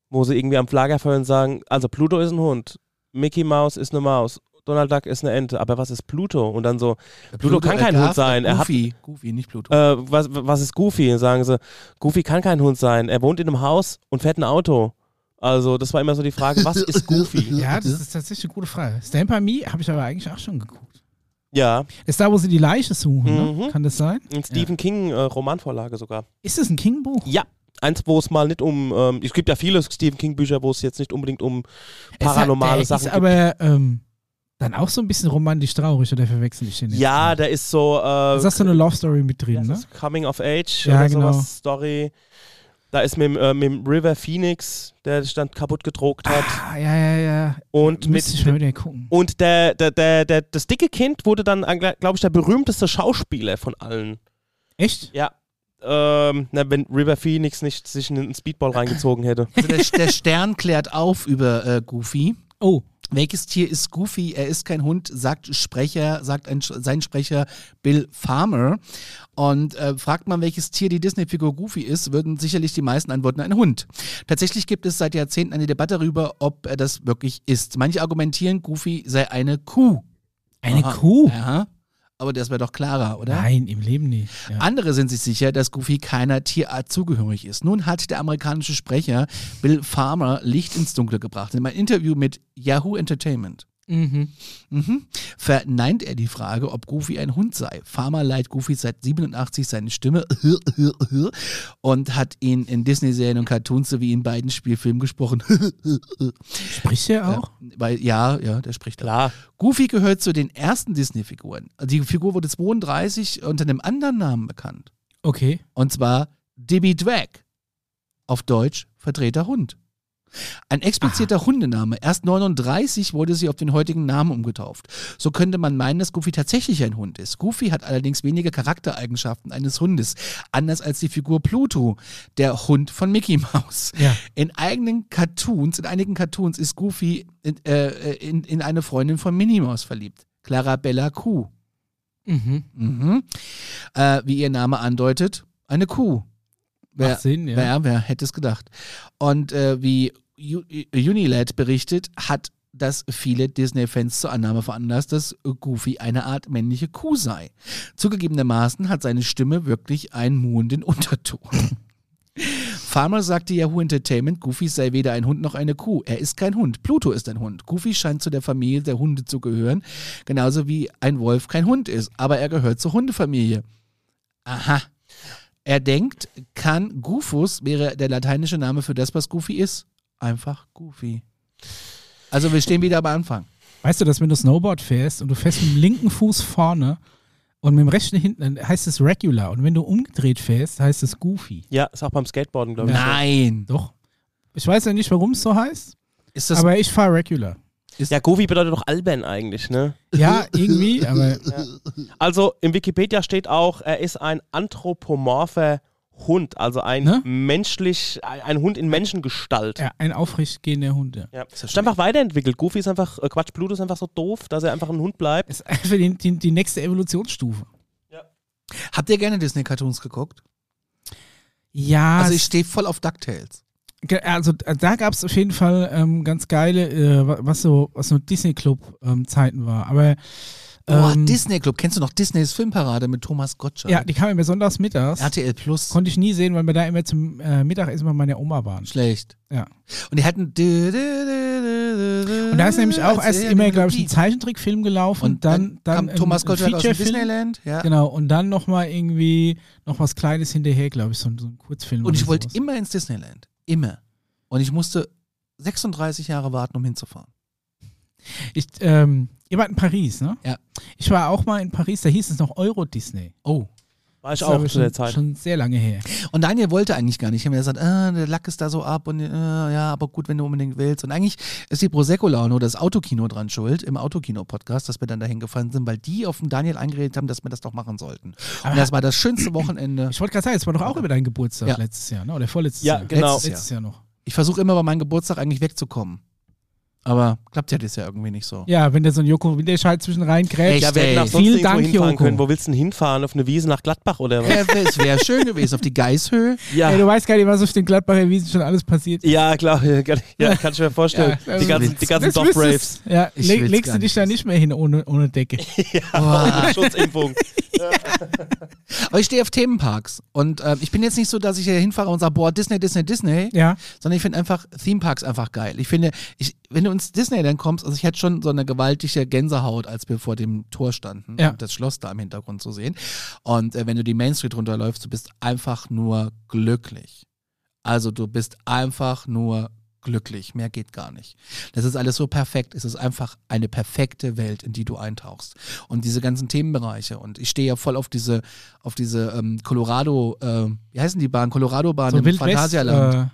wo sie irgendwie am Lagerfeuer und sagen, also Pluto ist ein Hund, Mickey Mouse ist eine Maus, Donald Duck ist eine Ente, aber was ist Pluto? Und dann so, Pluto kann kein Hund sein, er hat- Goofy, Goofy, nicht Pluto. äh, was, was ist Goofy? Sagen sie, Goofy kann kein Hund sein, er wohnt in einem Haus und fährt ein Auto. Also das war immer so die Frage, was ist Goofy? Ja, das ist tatsächlich eine gute Frage. Stand By Me habe ich aber eigentlich auch schon geguckt. Ja, Das ist da, wo sie die Leiche suchen, ne? Mhm. Kann das sein? ein Stephen King äh, Romanvorlage sogar. Ist das ein King-Buch? Ja, eins, wo es mal nicht um, ähm, es gibt ja viele Stephen King Bücher, wo es jetzt nicht unbedingt um Es hat- paranormale der Sachen ist aber ähm, dann auch so ein bisschen romantisch traurig, oder verwechsel ich den jetzt? Ja, der ist so. Äh, Da ist so eine Love Story mit drin, ne? das? Coming of Age Ja, oder genau. sowas, Story. Da ist mit, dem, äh, mit River Phoenix, der sich dann kaputt gedruckt hat. Ah, ja, ja, ja. Und mit, ich mal wieder gucken. Und der, der, der, der, das dicke Kind wurde dann, glaube ich, der berühmteste Schauspieler von allen. Echt? Ja. Ähm, na, wenn River Phoenix nicht sich in einen Speedball reingezogen hätte. Also der, der Stern klärt auf über äh, Goofy. Oh, Welches Tier ist Goofy? Er ist kein Hund, sagt Sprecher, sagt ein, sein Sprecher Bill Farmer. Und äh, fragt man, welches Tier die Disney-Figur Goofy ist, würden sicherlich die meisten antworten, ein Hund. Tatsächlich gibt es seit Jahrzehnten eine Debatte darüber, ob er das wirklich ist. Manche argumentieren, Goofy sei eine Kuh. eine Aha. Kuh? Ja, aber das wäre doch klarer, oder? Nein, im Leben nicht. Ja. Andere sind sich sicher, dass Goofy keiner Tierart zugehörig ist. Nun hat der amerikanische Sprecher Bill Farmer Licht ins Dunkle gebracht. In einem Interview mit Yahoo Entertainment Mhm. mhm. verneint er die Frage, ob Goofy ein Hund sei. Farmer leiht Goofy seit 87 seine Stimme und hat ihn in Disney-Serien und Cartoons sowie in beiden Spielfilmen gesprochen. Spricht er auch? Ja, weil, ja, ja, der spricht auch. Klar. Goofy gehört zu den ersten Disney-Figuren. Die Figur wurde 32 unter einem anderen Namen bekannt. Okay. Und zwar Dibby Drag. Auf Deutsch Vertreter Hund. Ein expliziter Hundename. Erst 39 wurde sie auf den heutigen Namen umgetauft. So könnte man meinen, dass Goofy tatsächlich ein Hund ist. Goofy hat allerdings wenige Charaktereigenschaften eines Hundes. Anders als die Figur Pluto, der Hund von Mickey Mouse. Ja. In eigenen Cartoons, in einigen Cartoons ist Goofy in, äh, in, in eine Freundin von Minnie Mouse verliebt. Clarabella Kuh. Mhm. Mhm. Äh, wie ihr Name andeutet, eine Kuh. Wer, Macht Sinn, ja. wer, wer hätte es gedacht? Und äh, wie Unilad berichtet, hat das viele Disney-Fans zur Annahme veranlasst, dass Goofy eine Art männliche Kuh sei. Zugegebenermaßen hat seine Stimme wirklich einen muhenden Unterton. Farmer sagte Yahoo Entertainment, Goofy sei weder ein Hund noch eine Kuh. Er ist kein Hund. Pluto ist ein Hund. Goofy scheint zu der Familie der Hunde zu gehören, genauso wie ein Wolf kein Hund ist. Aber er gehört zur Hundefamilie. Aha. Er denkt, kann Goofus wäre der lateinische Name für das, was Goofy ist. Einfach Goofy. Also wir stehen wieder am Anfang. Weißt du, dass wenn du Snowboard fährst und du fährst mit dem linken Fuß vorne und mit dem rechten hinten, dann heißt es Regular. Und wenn du umgedreht fährst, heißt es Goofy. Ja, ist auch beim Skateboarden, glaube ich. so. Nein. Doch. Ich weiß ja nicht, warum es so heißt, Ist das aber ich fahre Regular. Ja, Goofy bedeutet doch albern eigentlich, ne? Ja, irgendwie, aber Also im Wikipedia steht auch, er ist ein anthropomorpher Hund, also ein Ne? menschlich, ein ein Hund in Menschengestalt. ja, ein aufrecht gehender Hund. Ja. Ja. Ist einfach weiterentwickelt. Goofy ist einfach, äh, Quatsch, Pluto ist einfach so doof, dass er einfach ein Hund bleibt. Ist einfach die, die, die nächste Evolutionsstufe. Habt ihr gerne Disney-Cartoons geguckt? Ja, Also ich stehe voll auf DuckTales. Also da gab es auf jeden Fall ähm, ganz geile, äh, wa- was so, was so Disney Club ähm, Zeiten war. Aber Boah, ähm, Disney Club. Kennst du noch Disneys Filmparade mit Thomas Gottschalk? ja, die kam immer sonntags mittags. RTL Plus. Konnte ich nie sehen, weil wir da immer zum äh, Mittagessen bei meiner Oma waren. Schlecht. Ja. Und die hatten. Und da ist nämlich auch erst er immer, glaube ich, ein. Zeichentrickfilm gelaufen. Und dann, dann, ein- Thomas Gottschalk aus. Disneyland. Ja. Genau, und dann nochmal irgendwie noch was Kleines hinterher, glaube ich, so, ein- so ein Kurzfilm. Und ich wollte immer ins Disneyland. Immer. Und ich musste 36 Jahre warten, um hinzufahren. Ich, ähm, ihr wart in Paris, ne? Ja. Ich war auch mal in Paris, da hieß es noch Euro Disney. Oh. War ich Das auch zu schon, der Zeit. schon sehr lange her. Und Daniel wollte eigentlich gar nicht. Ich habe mir gesagt, ah, der Lack ist da so ab und äh, ja, aber gut, wenn du unbedingt willst. Und eigentlich ist die Prosecco-Laune oder das Autokino dran schuld, im Autokino-Podcast, dass wir dann dahin gefahren sind, weil die auf den Daniel eingeredet haben, dass wir das doch machen sollten. Aber und das war das schönste Wochenende. Ich wollte gerade sagen, es war doch auch über deinen Geburtstag Ja. letztes Jahr, ne? Oder vorletztes Ja, Jahr. genau. Letztes, letztes Jahr noch. Ich versuche immer bei meinem Geburtstag eigentlich wegzukommen. Aber klappt ja das ja irgendwie nicht so. Ja, wenn der so ein Joko Winterscheid zwischen rein grätscht. Echt? Ja, wir hätten auch sonst Vielen Dank, hinfahren Joko. können. Wo willst du denn hinfahren? Auf eine Wiese nach Gladbach oder was? Es wäre schön gewesen auf die Geishöhe. Ja, Ey, du weißt gar nicht, was auf den Gladbacher Wiesen schon alles passiert. ja klar. Ja, kann- ja, kann ich mir vorstellen. Ja, die ganzen, die ganzen Dog Braves. Ja, leg, legst du dich da nicht mehr hin ohne, ohne Decke. Boah. Schutzimpfung. Aber ich stehe auf Themenparks. Und äh, ich bin jetzt nicht so, dass ich hier hinfahre und sage, boah, Disney, Disney, Disney. Ja. sondern ich finde einfach Themeparks einfach geil. Ich finde, ich, wenn du ins Disneyland kommst, also ich hatte schon so eine gewaltige Gänsehaut, als wir vor dem Tor standen Ja. und das Schloss da im Hintergrund zu sehen. Und äh, wenn du die Main Street runterläufst, du bist einfach nur glücklich. Also du bist einfach nur glücklich. Mehr geht gar nicht. Das ist alles so perfekt. Es ist einfach eine perfekte Welt, in die du eintauchst. Und diese ganzen Themenbereiche. Und ich stehe ja voll auf diese, auf diese ähm, Colorado, äh, wie heißen die Bahn? Colorado-Bahn So im Wild West, Phantasialand. äh,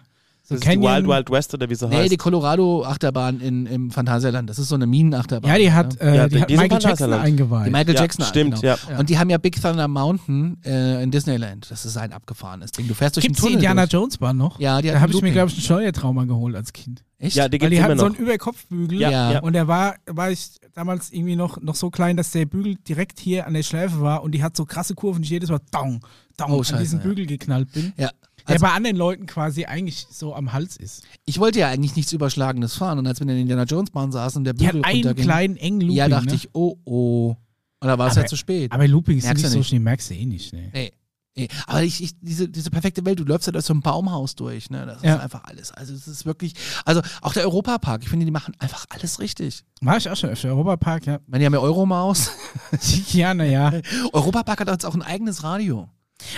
so Das ist die Canyon. Wild Wild West oder wie sie Nee, heißt. die Colorado-Achterbahn in, im Phantasialand. Das ist so eine Minenachterbahn. ja, die hat, äh, Ja, die die- hat die Michael Jackson eingeweiht. Die Michael Ja, Jackson. stimmt, genau. ja. Und die haben ja Big Thunder Mountain äh, in Disneyland. Das ist ein abgefahrenes Ding. Du fährst durch Gibt's den die Tunnel Indiana durch. Jones Bahn noch? Ja, die hat Da habe ein ich mir, glaube ich, einen Steuertrauma geholt als Kind. Echt? Ja, die Weil die immer hatten so noch. einen Überkopfbügel. Ja, Ja. ja. Und der war, war ich damals irgendwie noch, noch so klein, dass der Bügel direkt hier an der Schläfe war und die hat so krasse Kurven, die ich jedes Mal dong, dong Oh, an scheiße, diesen ja. Bügel geknallt bin. Ja. Der Also, bei anderen Leuten quasi eigentlich so am Hals ist. ich wollte ja eigentlich nichts Überschlagendes fahren. Und als wir in der Indiana Jones Bahn saßen und der Bügel hat einen runterging, kleinen engen Looping. ja, dachte ne? ich, oh, oh. Und da war es ja zu spät. Aber Looping ist Merkst nicht so nicht. schnell, merkst du eh nicht. Ne? Nee. Nee. Aber ich, ich, diese, diese perfekte Welt, du läufst ja durch so ein Baumhaus durch, ne? Das Ja. ist einfach alles. Also es ist wirklich, also auch der Europapark, ich finde, die machen einfach alles richtig. War ich auch schon öfter. Europapark, ja. Ich meine, die haben ja Euromaus. ja, naja. Europapark hat jetzt auch ein eigenes Radio.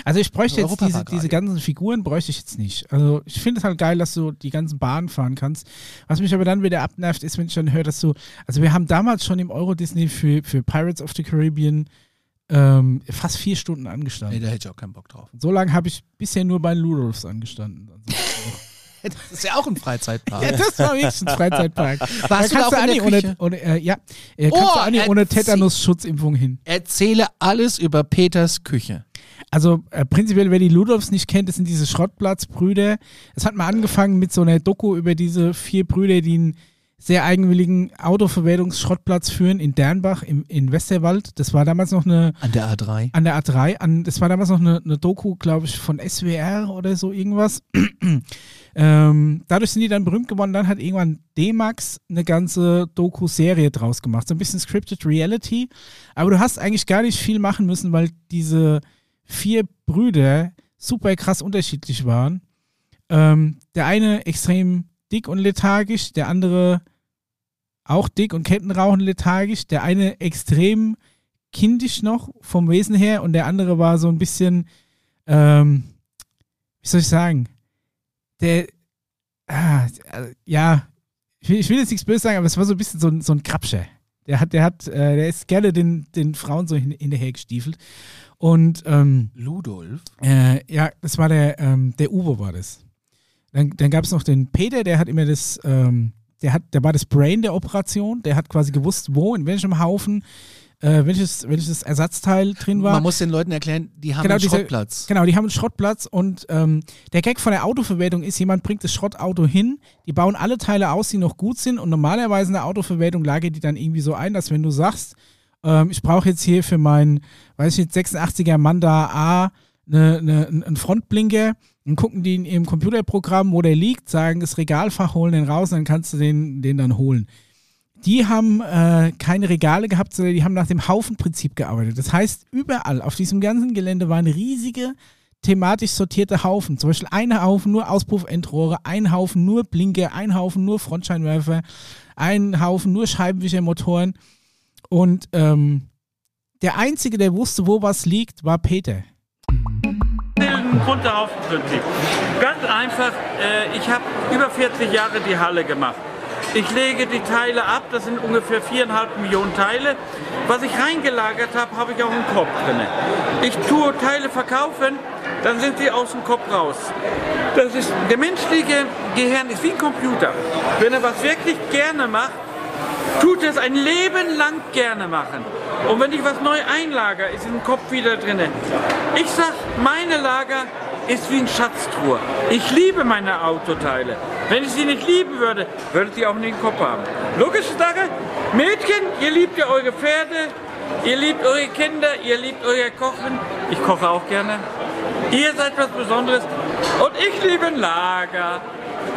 Also ich bräuchte jetzt diese, diese ganzen Figuren, bräuchte ich jetzt nicht. Also ich finde es halt geil, dass du die ganzen Bahnen fahren kannst. Was mich aber dann wieder abnervt, ist, wenn ich dann höre, dass du, also wir haben damals schon im Euro Disney für, für Pirates of the Caribbean ähm, fast vier Stunden Nee, angestanden. da hätte ich auch keinen Bock drauf. So lange habe ich bisher nur bei Ludolfs angestanden. Also, Das ist ja auch ein Freizeitpark. ja, das war wirklich ein Freizeitpark. Warst du da kannst auch du Anni ohne, ohne, äh, ja, äh, kannst Oh, du Anni ohne Tetanus-Schutzimpfung hin. Erzähle alles über Peters Küche. Also äh, prinzipiell, wer die Ludolfs nicht kennt, das sind diese Schrottplatzbrüder. Es hat mal angefangen mit so einer Doku über diese vier Brüder, die einen sehr eigenwilligen Autoverwertungsschrottplatz führen in Dernbach im, in Westerwald. Das war damals noch eine, An der A3. an der A3, an, das war damals noch eine, eine Doku, glaube ich, von SWR oder so irgendwas. ähm, dadurch sind die dann berühmt geworden. Dann hat irgendwann D-Max eine ganze Doku-Serie draus gemacht. So ein bisschen Scripted Reality. Aber du hast eigentlich gar nicht viel machen müssen, weil diese vier Brüder super krass unterschiedlich waren. Ähm, der eine extrem dick und lethargisch, der andere auch dick und Kettenrauchen lethargisch, der eine extrem kindisch noch vom Wesen her und der andere war so ein bisschen, ähm, wie soll ich sagen, der, ah, ja, ich will, ich will jetzt nichts böse sagen, aber es war so ein bisschen so ein, so ein Krabscher. Der hat, der hat, äh, der ist gerne den, den Frauen so hin, hinterher gestiefelt. Und ähm, Ludolf. äh, ja, das war der, ähm, der Uwe war das. Dann, dann gab es noch den Peter, der hat immer das, ähm, der hat, der war das Brain der Operation, der hat quasi gewusst, wo, in welchem Haufen, äh, welches, welches Ersatzteil drin war. Man muss den Leuten erklären, die haben Genau, einen diese- Schrottplatz. Genau, die haben einen Schrottplatz und ähm, der Gag von der Autoverwertung ist, jemand bringt das Schrottauto hin, die bauen alle Teile aus, die noch gut sind und normalerweise in der Autoverwertung lagert die dann irgendwie so ein, dass wenn du sagst, ähm, ich brauche jetzt hier für meinen, weiß ich nicht, 86er Manda A eine, eine, einen Frontblinker, dann gucken die in ihrem Computerprogramm, wo der liegt, sagen, das Regalfach holen den raus, dann kannst du den, den dann holen. Die haben äh, keine Regale gehabt, sondern die haben nach dem Haufenprinzip gearbeitet. Das heißt, überall auf diesem ganzen Gelände waren riesige thematisch sortierte Haufen. Zum Beispiel ein Haufen nur Auspuffendrohre, ein Haufen nur Blinker, ein Haufen nur Frontscheinwerfer, ein Haufen nur Scheibenwischermotoren. Und ähm, der Einzige, der wusste, wo was liegt, war Peter. Grundhaufenprinzip. Ganz einfach, äh, ich habe über 40 Jahre die Halle gemacht. Ich lege die Teile ab, das sind ungefähr viereinhalb Millionen Teile. Was ich reingelagert habe, habe ich auch im Kopf drin. Ich tue Teile verkaufen, dann sind sie aus dem Kopf raus. Das ist, der menschliche Gehirn ist wie ein Computer. Wenn er was wirklich gerne macht, tut es ein Leben lang gerne machen. Und wenn ich was neu einlager, ist im Kopf wieder drin. Ich sag, meine Lager ist wie ein Schatztruhe. Ich liebe meine Autoteile. Wenn ich sie nicht lieben würde, würde ich sie auch nicht im Kopf haben. Logische Sache, Mädchen, ihr liebt ja eure Pferde, ihr liebt eure Kinder, ihr liebt euer Kochen. Ich koche auch gerne. Ihr seid was Besonderes. Und ich liebe ein Lager.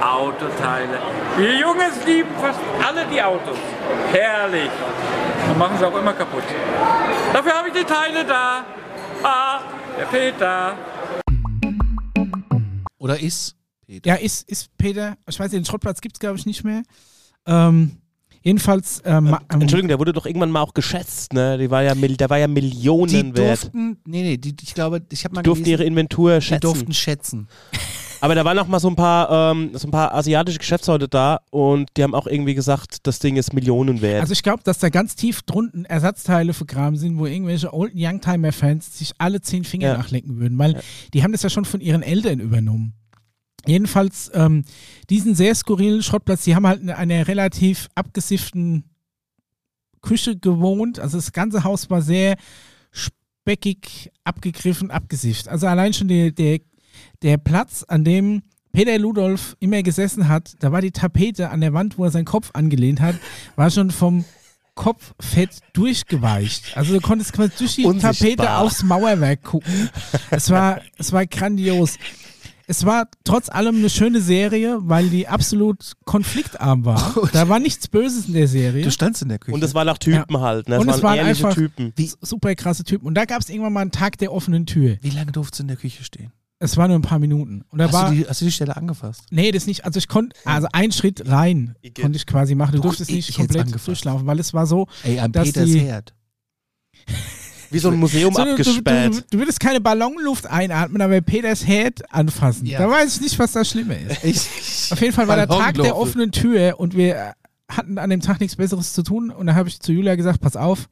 Autoteile. Wir Jungs lieben fast alle die Autos. Herrlich. Und machen sie auch immer kaputt. Dafür habe ich die Teile da. Ah, der Peter. Oder ist Peter. Ja, ist, ist Peter. Ich weiß, den Schrottplatz gibt es, glaube ich, nicht mehr. Ähm, jedenfalls. Ähm, ähm, Entschuldigung, der wurde doch irgendwann mal auch geschätzt, ne? Die war ja, der war ja Die Millionen wert. durften, nee, nee, die, ich glaube, ich habe mal Durften ihre gelesen, Inventur die schätzen. durften schätzen. Aber da waren auch mal so ein paar, ähm, so ein paar asiatische Geschäftsleute da und die haben auch irgendwie gesagt, das Ding ist Millionen wert. Also ich glaube, dass da ganz tief drunten Ersatzteile vergraben sind, wo irgendwelche Old Youngtimer-Fans sich alle zehn Finger Ja. nachlecken würden, weil die haben das ja schon von ihren Eltern übernommen. Jedenfalls ähm, diesen sehr skurrilen Schrottplatz, die haben halt eine, eine relativ abgesifften Küche gewohnt. Also das ganze Haus war sehr speckig, abgegriffen, abgesifft. Also allein schon der, der, der Platz, an dem Peter Ludolf immer gesessen hat, da war die Tapete an der Wand, wo er seinen Kopf angelehnt hat, war schon vom Kopffett durchgeweicht. Also du konntest quasi durch die Unsichtbar. Tapete aufs Mauerwerk gucken. Es war, es war grandios. Es war trotz allem eine schöne Serie, weil die absolut konfliktarm war. Da war nichts Böses in der Serie. Du standst in der Küche. und es waren auch Typen halt, ne? Und es es waren waren ehrliche einfach- Typen. Super krasse Typen. Und da gab es irgendwann mal einen Tag der offenen Tür. Wie lange durftest du in der Küche stehen? Es war nur ein paar Minuten. Und da Hast war. du, die, hast du die Stelle angefasst? Nee, das nicht. Also ich konnte, also einen Schritt rein Igitt. konnte ich quasi machen. Du Doch, durftest ich- nicht ich komplett durchlaufen, weil es war so. Ey, am Dass Peters die- Herd. Wie so ein Museum so du, du, du, abgesperrt. du würdest keine Ballonluft einatmen, aber Peters Head anfassen. Ja. Da weiß ich nicht, was das Schlimme ist. Ich, Auf jeden Fall war der Tag der offenen Tür und wir hatten an dem Tag nichts Besseres zu tun. Und da habe ich zu Julia gesagt: Pass auf,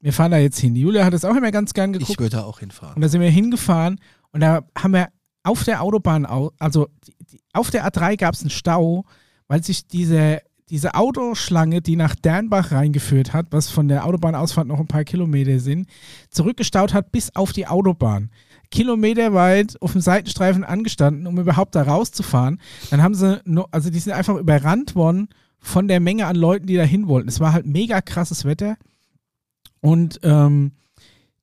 wir fahren da jetzt hin. Julia hat es auch immer ganz gern geguckt. ich würde da auch hinfahren. Und da sind wir hingefahren und da haben wir auf der Autobahn, au- also auf der A3 gab es einen Stau, weil sich diese, diese Autoschlange, die nach Dernbach reingeführt hat, was von der Autobahnausfahrt noch ein paar Kilometer sind, zurückgestaut hat bis auf die Autobahn. Kilometer weit auf dem Seitenstreifen angestanden, um überhaupt da rauszufahren. Dann haben sie, also die sind einfach überrannt worden von der Menge an Leuten, die da hin wollten. Es war halt mega krasses Wetter. Und ähm,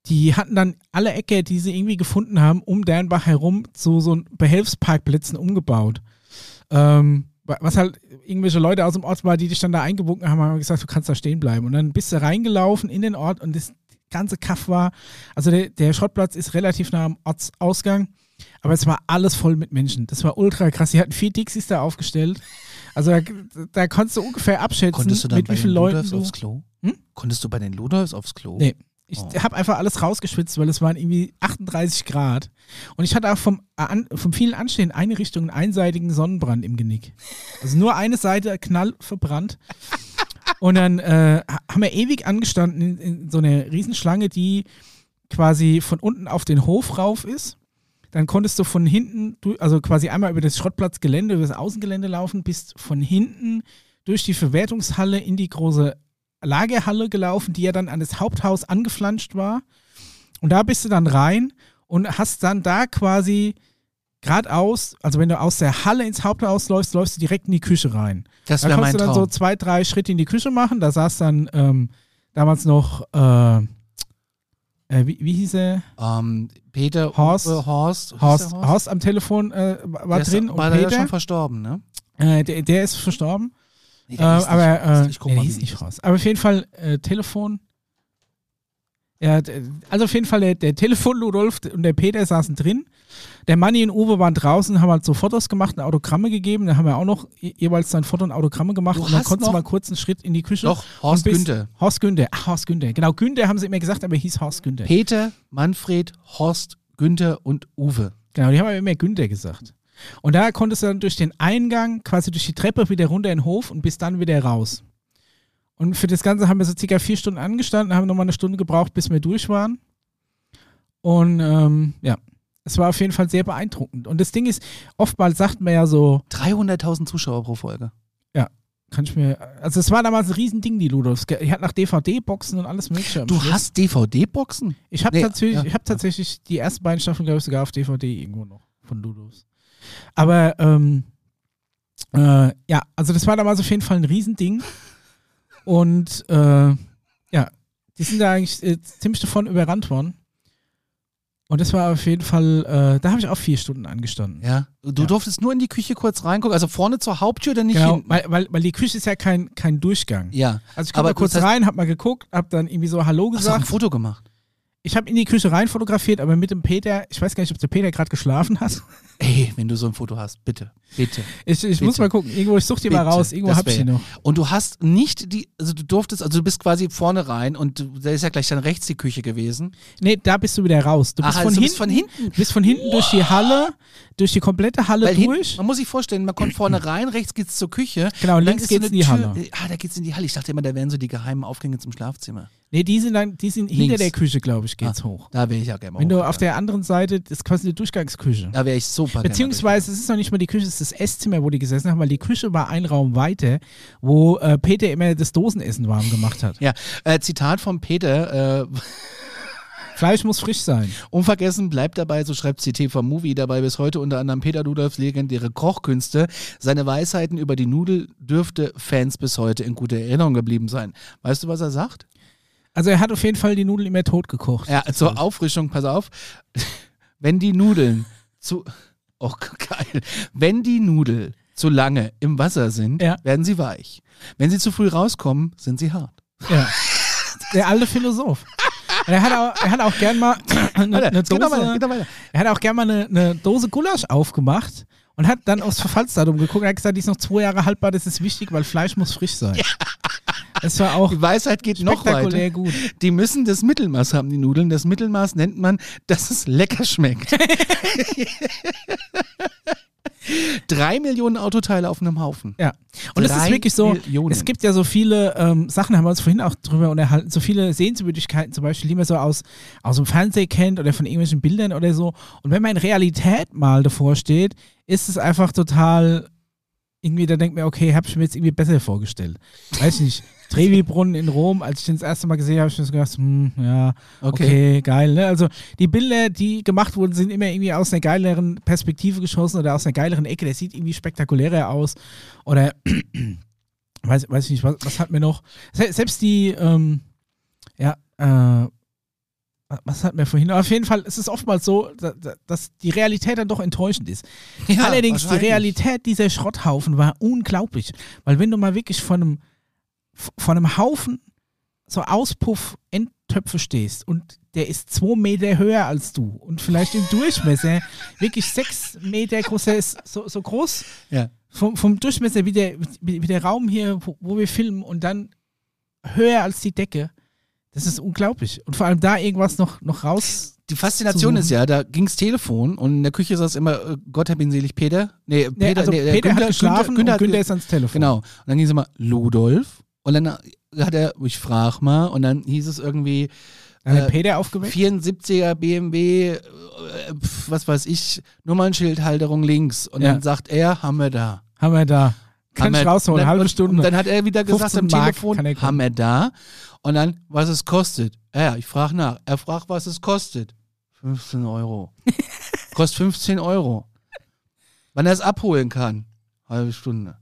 die hatten dann alle Ecke, die sie irgendwie gefunden haben, um Dernbach herum zu so Behelfsparkplätzen umgebaut. Ähm, wa- was halt irgendwelche Leute aus dem Ort war, die dich dann da eingebunden haben, haben gesagt, du kannst da stehen bleiben. Und dann bist du reingelaufen in den Ort und das ganze Kaff war, also der, der Schrottplatz ist relativ nah am Ortsausgang, aber es war alles voll mit Menschen. Das war ultra krass. Die hatten vier Dixies da aufgestellt. Also da, da konntest du ungefähr abschätzen, Konntest du dann mit bei wie den vielen Leuten du... aufs Klo? Hm? Konntest du bei den Ludolfs aufs Klo? Nee. Ich Oh. habe einfach alles rausgeschwitzt, weil es waren irgendwie 38 Grad. Und ich hatte auch vom, an, vom vielen Anstehen eine Richtung einen einseitigen Sonnenbrand im Genick. Also nur eine Seite knall verbrannt. Und dann äh, ha- haben wir ewig angestanden in, in so einer Riesenschlange, die quasi von unten auf den Hof rauf ist. Dann konntest du von hinten, also quasi einmal über das Schrottplatzgelände, über das Außengelände laufen, bist von hinten durch die Verwertungshalle in die große Lagerhalle gelaufen, die ja dann an das Haupthaus angeflanscht war. Und da bist du dann rein und hast dann da quasi geradeaus, also wenn du aus der Halle ins Haupthaus läufst, läufst du direkt in die Küche rein. Das Da konntest du dann so Traum. zwei, drei Schritte in die Küche machen. Da saß dann ähm, damals noch, äh, äh, wie, wie hieß er? ähm, Peter, Horst. Uwe, Horst, Horst, der Horst am Telefon äh, war Der ist- drin und war der ja Peter, schon verstorben, ne? äh, der, der ist verstorben. Nee, Äh, nicht aber Horst. äh, ich guck nee, mal, hieß nicht. Horst. Aber auf jeden Fall äh, Telefon. Ja, also auf jeden Fall der, der Telefon Ludolf und der Peter saßen drin. Der Manni und Uwe waren draußen, haben halt so Fotos gemacht und Autogramme gegeben. Da haben wir auch noch je- jeweils dann Foto und Autogramme gemacht. Du und dann konntest du mal kurz einen Schritt in die Küche. Doch, Horst Günther. Horst Günther. Ach, Horst Günther. Genau, Günther haben sie immer gesagt, aber er hieß Horst Günther. Peter, Manfred, Horst, Günther und Uwe. Genau, die haben aber immer Günther gesagt. Und da konntest du dann durch den Eingang, quasi durch die Treppe wieder runter in den Hof und bist dann wieder raus. Und für das Ganze haben wir so circa vier Stunden angestanden, haben nochmal eine Stunde gebraucht, bis wir durch waren. Und ähm, ja, es war auf jeden Fall sehr beeindruckend. Und das Ding ist, oftmals sagt man ja so, 300.000 Zuschauer pro Folge. kann ich mir, also es war damals ein Riesending, die Ludolfs. Ich hatte nach DVD-Boxen und alles mögliche. Du Schluss. hast DVD-Boxen? Ich habe Nee, tatsächlich, ja. ich hab tatsächlich die ersten beiden Staffeln, glaube ich, sogar auf DVD irgendwo noch von Ludus. Aber ähm, äh, ja, also das war damals auf jeden Fall ein Riesending. Und äh, ja, die sind da eigentlich äh, ziemlich davon überrannt worden. Und das war auf jeden Fall, äh, da habe ich auch vier Stunden angestanden. Ja. Du Ja. durftest nur in die Küche kurz reingucken, also vorne zur Haupttür oder nicht Genau, hinten? weil, weil, weil die Küche ist ja kein, kein Durchgang. ja. Also ich komme Aber kurz rein, hab mal geguckt, hab dann irgendwie so Hallo Hast du auch ein gesagt. Foto gemacht? Ich habe in die Küche rein fotografiert, aber mit dem Peter, ich weiß gar nicht, ob der Peter gerade geschlafen hat. Ey, wenn du so ein Foto hast, bitte, bitte. Ich, ich muss Bitte. mal gucken, irgendwo, ich suche die mal raus, irgendwo hab ich die noch. Und du hast nicht die, also du durftest, also du bist quasi vorne rein und du- da ist ja gleich dann rechts die Küche gewesen. Nee, da bist du wieder raus. Du bist, Aha, von, also du hinten, bist von hinten. bist von hinten durch die Halle, durch die komplette Halle Weil durch. man muss sich vorstellen, man kommt vorne rein, rechts geht's zur Küche. Genau, links so geht's eine in die Tür- Halle. Ah, da geht's in die Halle. Ich dachte immer, da wären so die geheimen Aufgänge zum Schlafzimmer. Nee, die sind dann, die sind hinter der Küche, glaube ich, geht's Ah, hoch. Da wäre ich ja gerne mal Wenn du auf der anderen Seite, das ist quasi eine Durchgangsküche. Da wäre ich super Beziehungsweise, es ist noch nicht mal die Küche, es ist das Esszimmer, wo die gesessen haben, weil die Küche war ein Raum weiter, wo äh, Peter immer das Dosenessen warm gemacht hat. Ja, äh, Zitat von Peter, äh, Fleisch muss frisch sein. unvergessen bleibt dabei, so schreibt sie TV Movie, dabei bis heute unter anderem Peter Ludolfs legendäre Kochkünste. Seine Weisheiten über die Nudel dürfte Fans bis heute in guter Erinnerung geblieben sein. Weißt du, was er sagt? Also er hat auf jeden Fall die Nudeln immer tot gekocht. Ja, zur Auffrischung, pass auf. Wenn die Nudeln zu. Oh, geil. Wenn die Nudeln zu lange im Wasser sind, Ja. werden sie weich. Wenn sie zu früh rauskommen, sind sie hart. Ja. Der alte Philosoph. Und er hat auch, er hat auch gern mal eine, Weiter, eine weiter, Dose, noch weiter. er hat auch gern mal eine, eine Dose Gulasch aufgemacht und hat dann aufs Verfallsdatum geguckt und hat gesagt, die ist noch zwei Jahre haltbar, das ist wichtig, weil Fleisch muss frisch sein. Das war auch Die Weisheit geht noch weiter. gut. Die müssen das Mittelmaß haben, die Nudeln. Das Mittelmaß nennt man, dass es lecker schmeckt. Drei Millionen Autoteile auf einem Haufen. Ja. Und es ist wirklich so, Millionen. es gibt ja so viele ähm, Sachen, haben wir uns vorhin auch drüber unterhalten, so viele Sehenswürdigkeiten zum Beispiel, die man so aus, aus dem Fernsehen kennt oder von irgendwelchen Bildern oder so. Und wenn man in Realität mal davor steht, ist es einfach total, irgendwie, da denkt man, okay, hab ich mir jetzt irgendwie besser vorgestellt. Weiß ich nicht. Trevi-Brunnen in Rom, als ich den das erste Mal gesehen habe, habe ich mir so gedacht, hm, ja, Okay. okay, geil. Ne? Also die Bilder, die gemacht wurden, sind immer irgendwie aus einer geileren Perspektive geschossen oder aus einer geileren Ecke. Der sieht irgendwie spektakulärer aus. Oder weiß, weiß ich nicht, was, was hat mir noch? Se selbst die, ähm, ja, äh, was hat mir vorhin? Auf jeden Fall ist es oftmals so, da- da- dass die Realität dann doch enttäuschend ist. Ja, Allerdings, die. Realität dieser Schrotthaufen war unglaublich. Weil wenn du mal wirklich von einem, von einem Haufen so Auspuff-Endtöpfe stehst und der ist zwei Meter höher als du und vielleicht im Durchmesser wirklich sechs Meter groß, der ist so, so groß Ja. vom, vom Durchmesser wie der, wie, wie der Raum hier, wo, wo wir filmen und dann höher als die Decke. Das ist unglaublich. Und vor allem da irgendwas noch, noch raus. Die Faszination ist ja, da ging's Telefon und in der Küche saß immer, äh, Gott hab ihn selig, Peter. Nee, Nee, Peter, also nee, der Peter Günther- hat geschlafen Günther, Günther, Günther hat, ist ans Telefon. Genau. Und dann ging es immer, Ludolf. Und dann hat er, ich frag mal, und dann hieß es irgendwie, Dann hat Äh, Peter aufgeweckt. 74er BMW, äh, was weiß ich, Nummernschildhalterung links. Und Ja. dann sagt er, haben wir da. Haben wir da. Kann Haben ich rausholen, dann, halbe und, Stunde. Und dann hat er wieder gesagt 15 am Mark Telefon, haben wir da. Und dann, was es kostet. Ja, ich frage nach. Er fragt, was es kostet. 15 Euro. Kostet 15 Euro. Wann er es abholen kann. Halbe Stunde.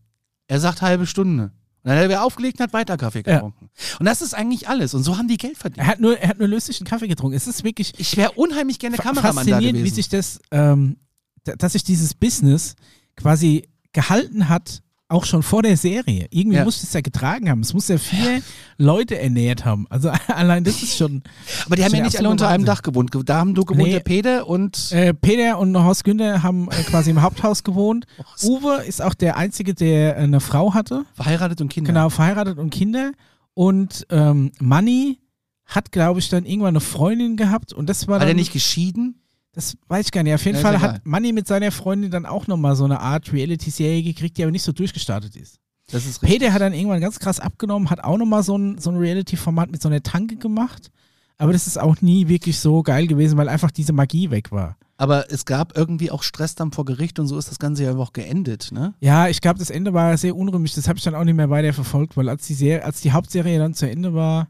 Er sagt halbe Stunde. Und dann hat er wieder aufgelegt und hat weiter Kaffee Ja. getrunken. Und das ist eigentlich alles. Und so haben die Geld verdient. er hat nur, er hat nur löslichen Kaffee getrunken. Es ist wirklich Ich wäre unheimlich gerne Kameramann da faszinierend, gewesen. wie sich das, ähm, da- dass sich dieses Business quasi gehalten hat, auch schon vor der Serie. Irgendwie Ja. muss es ja getragen haben. Es muss ja viele Leute ernährt haben. Also allein das ist schon. Aber die haben ja nicht alle unter einem Dach gewohnt. Da haben du gewohnt, Nee. der Peter und Äh, Peter und Horst Günther haben äh, quasi im Haupthaus gewohnt. Uwe ist auch der Einzige, der äh, eine Frau hatte. verheiratet und Kinder. Genau, verheiratet und Kinder. Und ähm, Manni hat, glaube ich, dann irgendwann eine Freundin gehabt. Und das war War der nicht geschieden? Das weiß ich gar nicht. Auf jeden Ja, Fall hat Manni mit seiner Freundin dann auch nochmal so eine Art Reality-Serie gekriegt, die aber nicht so durchgestartet ist. Das ist Peter hat dann irgendwann ganz krass abgenommen, hat auch nochmal so ein, so ein Reality-Format mit so einer Tanke gemacht. Aber das ist auch nie wirklich so geil gewesen, weil einfach diese Magie weg war. Aber es gab irgendwie auch Stress dann vor Gericht und so ist das Ganze ja auch geendet, ne? Ja, ich glaube, das Ende war sehr unrühmlich. Das habe ich dann auch nicht mehr weiter verfolgt, weil als die, Serie, als die Hauptserie dann zu Ende war,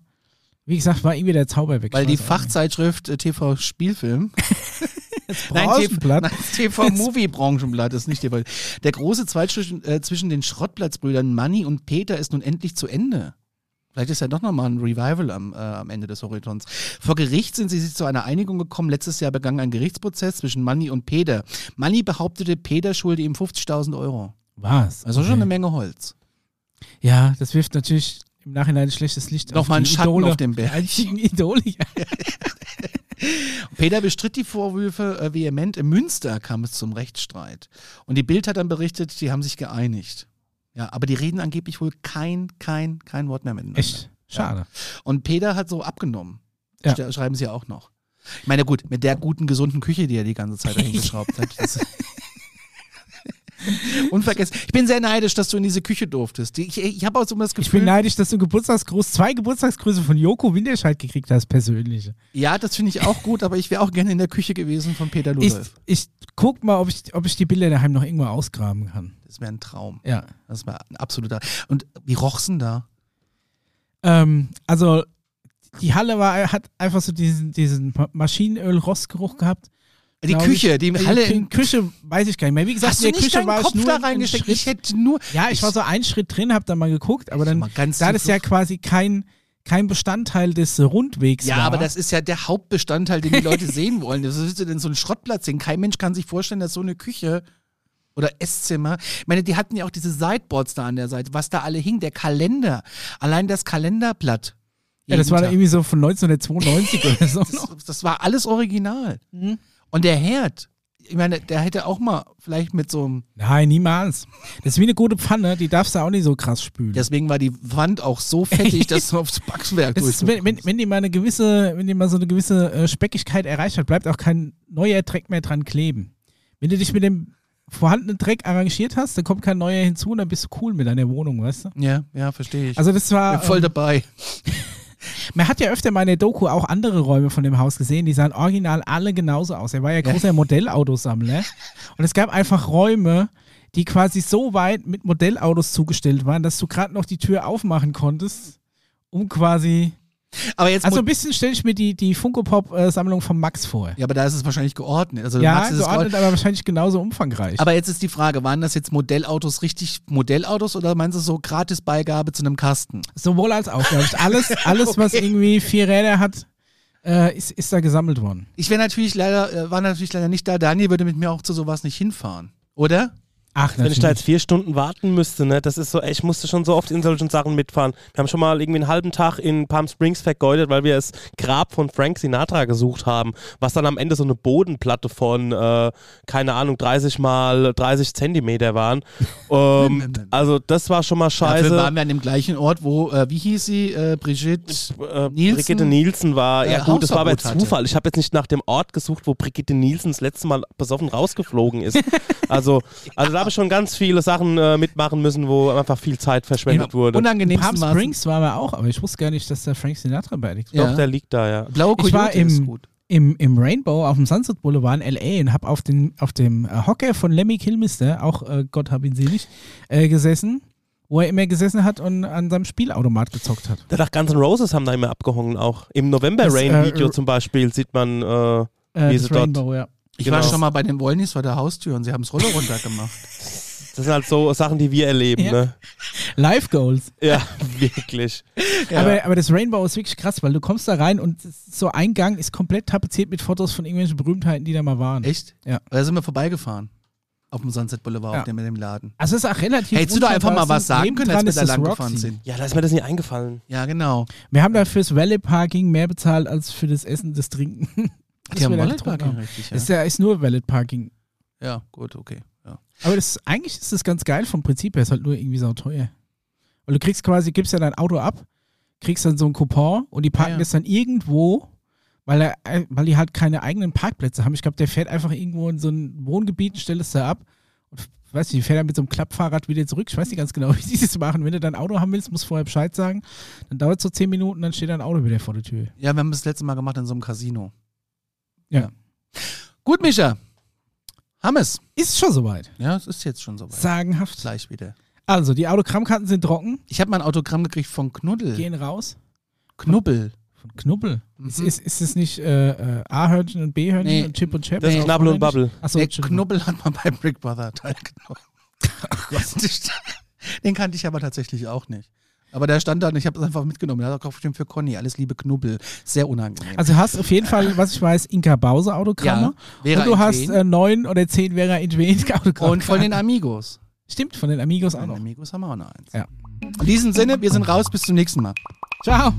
wie gesagt, war irgendwie der Zauber weg. Weil die. Fachzeitschrift äh, TV Spielfilm, Branchenblatt. nein, TV Movie Branchenblatt ist nicht TV. Der große Zweit zwischen, äh, zwischen den Schrottplatzbrüdern Manni und Peter ist nun endlich zu Ende. Vielleicht ist ja doch nochmal ein Revival am, äh, am Ende des Horizonts. Vor Gericht sind sie sich zu einer Einigung gekommen. Letztes Jahr begann ein Gerichtsprozess zwischen Manni und Peter. Manni behauptete, Peter schulde ihm 50.000 Euro. Was? Also schon Okay. eine Menge Holz. Ja, das wirft natürlich im Nachhinein ein schlechtes Licht Nochmal auf ein Schatten Idole. auf den Berg. Die einzigen Idole. Ja. Peter bestritt die Vorwürfe äh, vehement. In Münster kam es zum Rechtsstreit. Und die Bild hat dann berichtet, die haben sich geeinigt. Ja, aber die reden angeblich wohl kein, kein, kein Wort mehr miteinander. Echt? Schade. Und Peter hat so abgenommen. Ja. Sch- Schreiben sie auch noch. Ich meine, gut, mit der guten, gesunden Küche, die er die ganze Zeit dahin geschraubt hat. Das Unvergessen. Ich bin sehr neidisch, dass du in diese Küche durftest. Ich, ich habe auch so das Ich Gefühl. bin neidisch, dass du Geburtstagsgruß, zwei Geburtstagsgrüße von Joko Winterscheid gekriegt hast, persönliche. ja, das finde ich auch gut, aber ich wäre auch gerne in der Küche gewesen von Peter Ich, Ludolf. ich guck mal, ob ich, ob ich die Bilder daheim noch irgendwo ausgraben kann. Das wäre ein Traum. Ja. Das wäre ein absoluter. Und wie roch's denn da? Ähm, also, die Halle war, hat einfach so diesen, diesen Maschinenöl-Rostgeruch gehabt. Die Küche, die Ich, Halle die. Küche weiß ich gar nicht mehr. Wie gesagt, Hast in du der nicht Küche war Kopf ich nur da reingesteckt? Ich hätte nur. Ja, ich war so einen Schritt drin, hab da mal geguckt, aber dann, da das ja quasi kein, kein Bestandteil des Rundwegs Ja, war. aber das ist ja der Hauptbestandteil, den die Leute sehen wollen. Willst du denn so einen Schrottplatz sehen? Kein Mensch kann sich vorstellen, dass so eine Küche oder Esszimmer. Ich meine, die hatten ja auch diese Sideboards da an der Seite, was da alle hing, der Kalender. Allein das Kalenderblatt. ja, das war irgendwie so von 1992 oder so. das, das war alles original. Mhm. Und der Herd, ich meine, der hätte auch mal vielleicht mit so einem. Nein, niemals. Das ist wie eine gute Pfanne, die darfst du auch nicht so krass spülen. Deswegen war die Wand auch so fettig, dass du aufs Backwerk Das ist, wenn, wenn, wenn die mal eine gewisse, wenn die mal so eine gewisse äh, Speckigkeit erreicht hat, bleibt auch kein neuer Dreck mehr dran kleben. Wenn du dich mit dem vorhandenen Dreck arrangiert hast, dann kommt kein neuer hinzu und dann bist du cool mit deiner Wohnung, weißt du? Ja, ja, verstehe ich. Also das war. Bin voll ähm, dabei. man hat ja öfter mal in der Doku auch andere Räume von dem Haus gesehen, die sahen original alle genauso aus. Er war ja großer Modellautosammler. Und es gab einfach Räume, die quasi so weit mit Modellautos zugestellt waren, dass du gerade noch die Tür aufmachen konntest, um quasi. Aber jetzt Also ein bisschen stelle ich mir die, die Funko-Pop-Sammlung von Max vor. ja, aber da ist es wahrscheinlich geordnet. Also Ja, Max ist es geordnet, aber wahrscheinlich genauso umfangreich. Aber jetzt ist die Frage, waren das jetzt Modellautos richtig Modellautos oder meinst du so Gratisbeigabe zu einem Kasten? Sowohl als auch, glaube ich. Alles, alles was irgendwie vier Räder hat, äh, ist, ist da gesammelt worden. Ich wäre natürlich leider, äh, war natürlich leider nicht da. Daniel würde mit mir auch zu sowas nicht hinfahren. Oder? Ach, Wenn ich da jetzt vier Stunden warten müsste, ne, das ist so, ey, ich musste schon so oft in solchen Sachen mitfahren. Wir haben schon mal irgendwie einen halben Tag in Palm Springs vergeudet, weil wir das Grab von Frank Sinatra gesucht haben, was dann am Ende so eine Bodenplatte von, äh, keine Ahnung, 30 mal 30 Zentimeter waren. ähm, also das war schon mal scheiße. Dafür waren wir an dem gleichen Ort, wo, äh, wie hieß sie, äh, Brigitte? äh, Nielsen? Brigitte Nielsen war, ja Äh, gut, das war aber hatte. Zufall. Ich habe jetzt nicht nach dem Ort gesucht, wo Brigitte Nielsen das letzte Mal besoffen rausgeflogen ist. also, also da habe schon ganz viele Sachen äh, mitmachen müssen, wo einfach viel Zeit verschwendet wurde. Unangenehmsten Palm Springs waren wir auch, aber ich wusste gar nicht, dass da Frank Sinatra beerdigt war. Ja. Doch, der liegt da, ja. Blaue Ich war im- gut. Im, Im Rainbow auf dem Sunset Boulevard in L.A. und habe auf, den, auf dem äh, Hocker von Lemmy Kilmister, auch äh, Gott hab ihn selig, äh, gesessen, wo er immer gesessen hat und an seinem Spielautomat gezockt hat. Danach Guns N' Roses haben da immer abgehangen auch. Im November Rain äh, Video r- zum Beispiel sieht man, äh, Äh, Wie es dort? Rainbow, ja. Ich Genau. war schon mal bei den Wollnis vor der Haustür und sie haben es Roller runtergemacht. das sind halt so Sachen, die wir erleben, Ja. ne? Live Goals. Ja, wirklich. Aber, aber das Rainbow ist wirklich krass, weil du kommst da rein und so ein Gang ist komplett tapeziert mit Fotos von irgendwelchen Berühmtheiten, die da mal waren. Echt? Ja. Da sind wir vorbeigefahren. Auf dem Sunset Boulevard, Ja. auf dem, mit dem Laden. Also es ist auch relativ Hättest du da einfach mal was sagen können, als wir da das lang gefahren sind? Ja, da ist mir das nie eingefallen. Ja, genau. Wir haben da fürs Valley Parking mehr bezahlt als für das Essen, das Trinken. Die haben getrunken Parking, haben. richtig, Das ist ja. ja ist nur Valid Parking. Ja, gut, okay. Ja. Aber das, eigentlich ist das ganz geil vom Prinzip her, ist halt nur irgendwie so teuer. Weil du kriegst quasi, gibst ja dein Auto ab, kriegst dann so ein Coupon und die parken Ja, ja. das dann irgendwo, weil, er, äh, weil die halt keine eigenen Parkplätze haben. Ich glaube, der fährt einfach irgendwo in so ein Wohngebiet und stellt es da ab. Und ich weiß nicht, fährt dann mit so einem Klappfahrrad wieder zurück. Ich weiß nicht ganz genau, wie sie das machen. Wenn du dein Auto haben willst, musst du vorher Bescheid sagen. Dann dauert es so zehn Minuten, dann steht dein Auto wieder vor der Tür. ja, wir haben das letzte Mal gemacht in so einem Casino. Ja. Gut, Micha. Haben es. Ist schon soweit. Ja, es ist jetzt schon soweit. Sagenhaft. Gleich wieder. Also, die Autogrammkarten sind trocken, Ich habe mal ein Autogramm gekriegt von Knuddel. gehen raus. Knubbel. Von Knubbel. Mhm. Ist, ist, ist es nicht äh, äh, A-Hörnchen und B-Hörnchen Nee. und Chip und Chap? Das ist. Knabbel und Bubble. Achso, Der Knubbel hat man bei Brick Brother teilgenommen. Den kannte ich aber tatsächlich auch nicht. Aber der stand da und ich habe es einfach mitgenommen. Der hat auch bestimmt für Conny. Alles liebe Knubbel. Sehr unangenehm. Also du hast auf jeden Fall, was ich weiß, Inka Bause Autogramme. Vera und du hast äh, neun oder zehn Vera Entwen Autogramme. und von den Amigos. Stimmt, von den Amigos auch Von noch. den Amigos haben wir auch noch eins. Ja. In diesem Sinne, wir sind raus. Bis zum nächsten Mal. Ciao.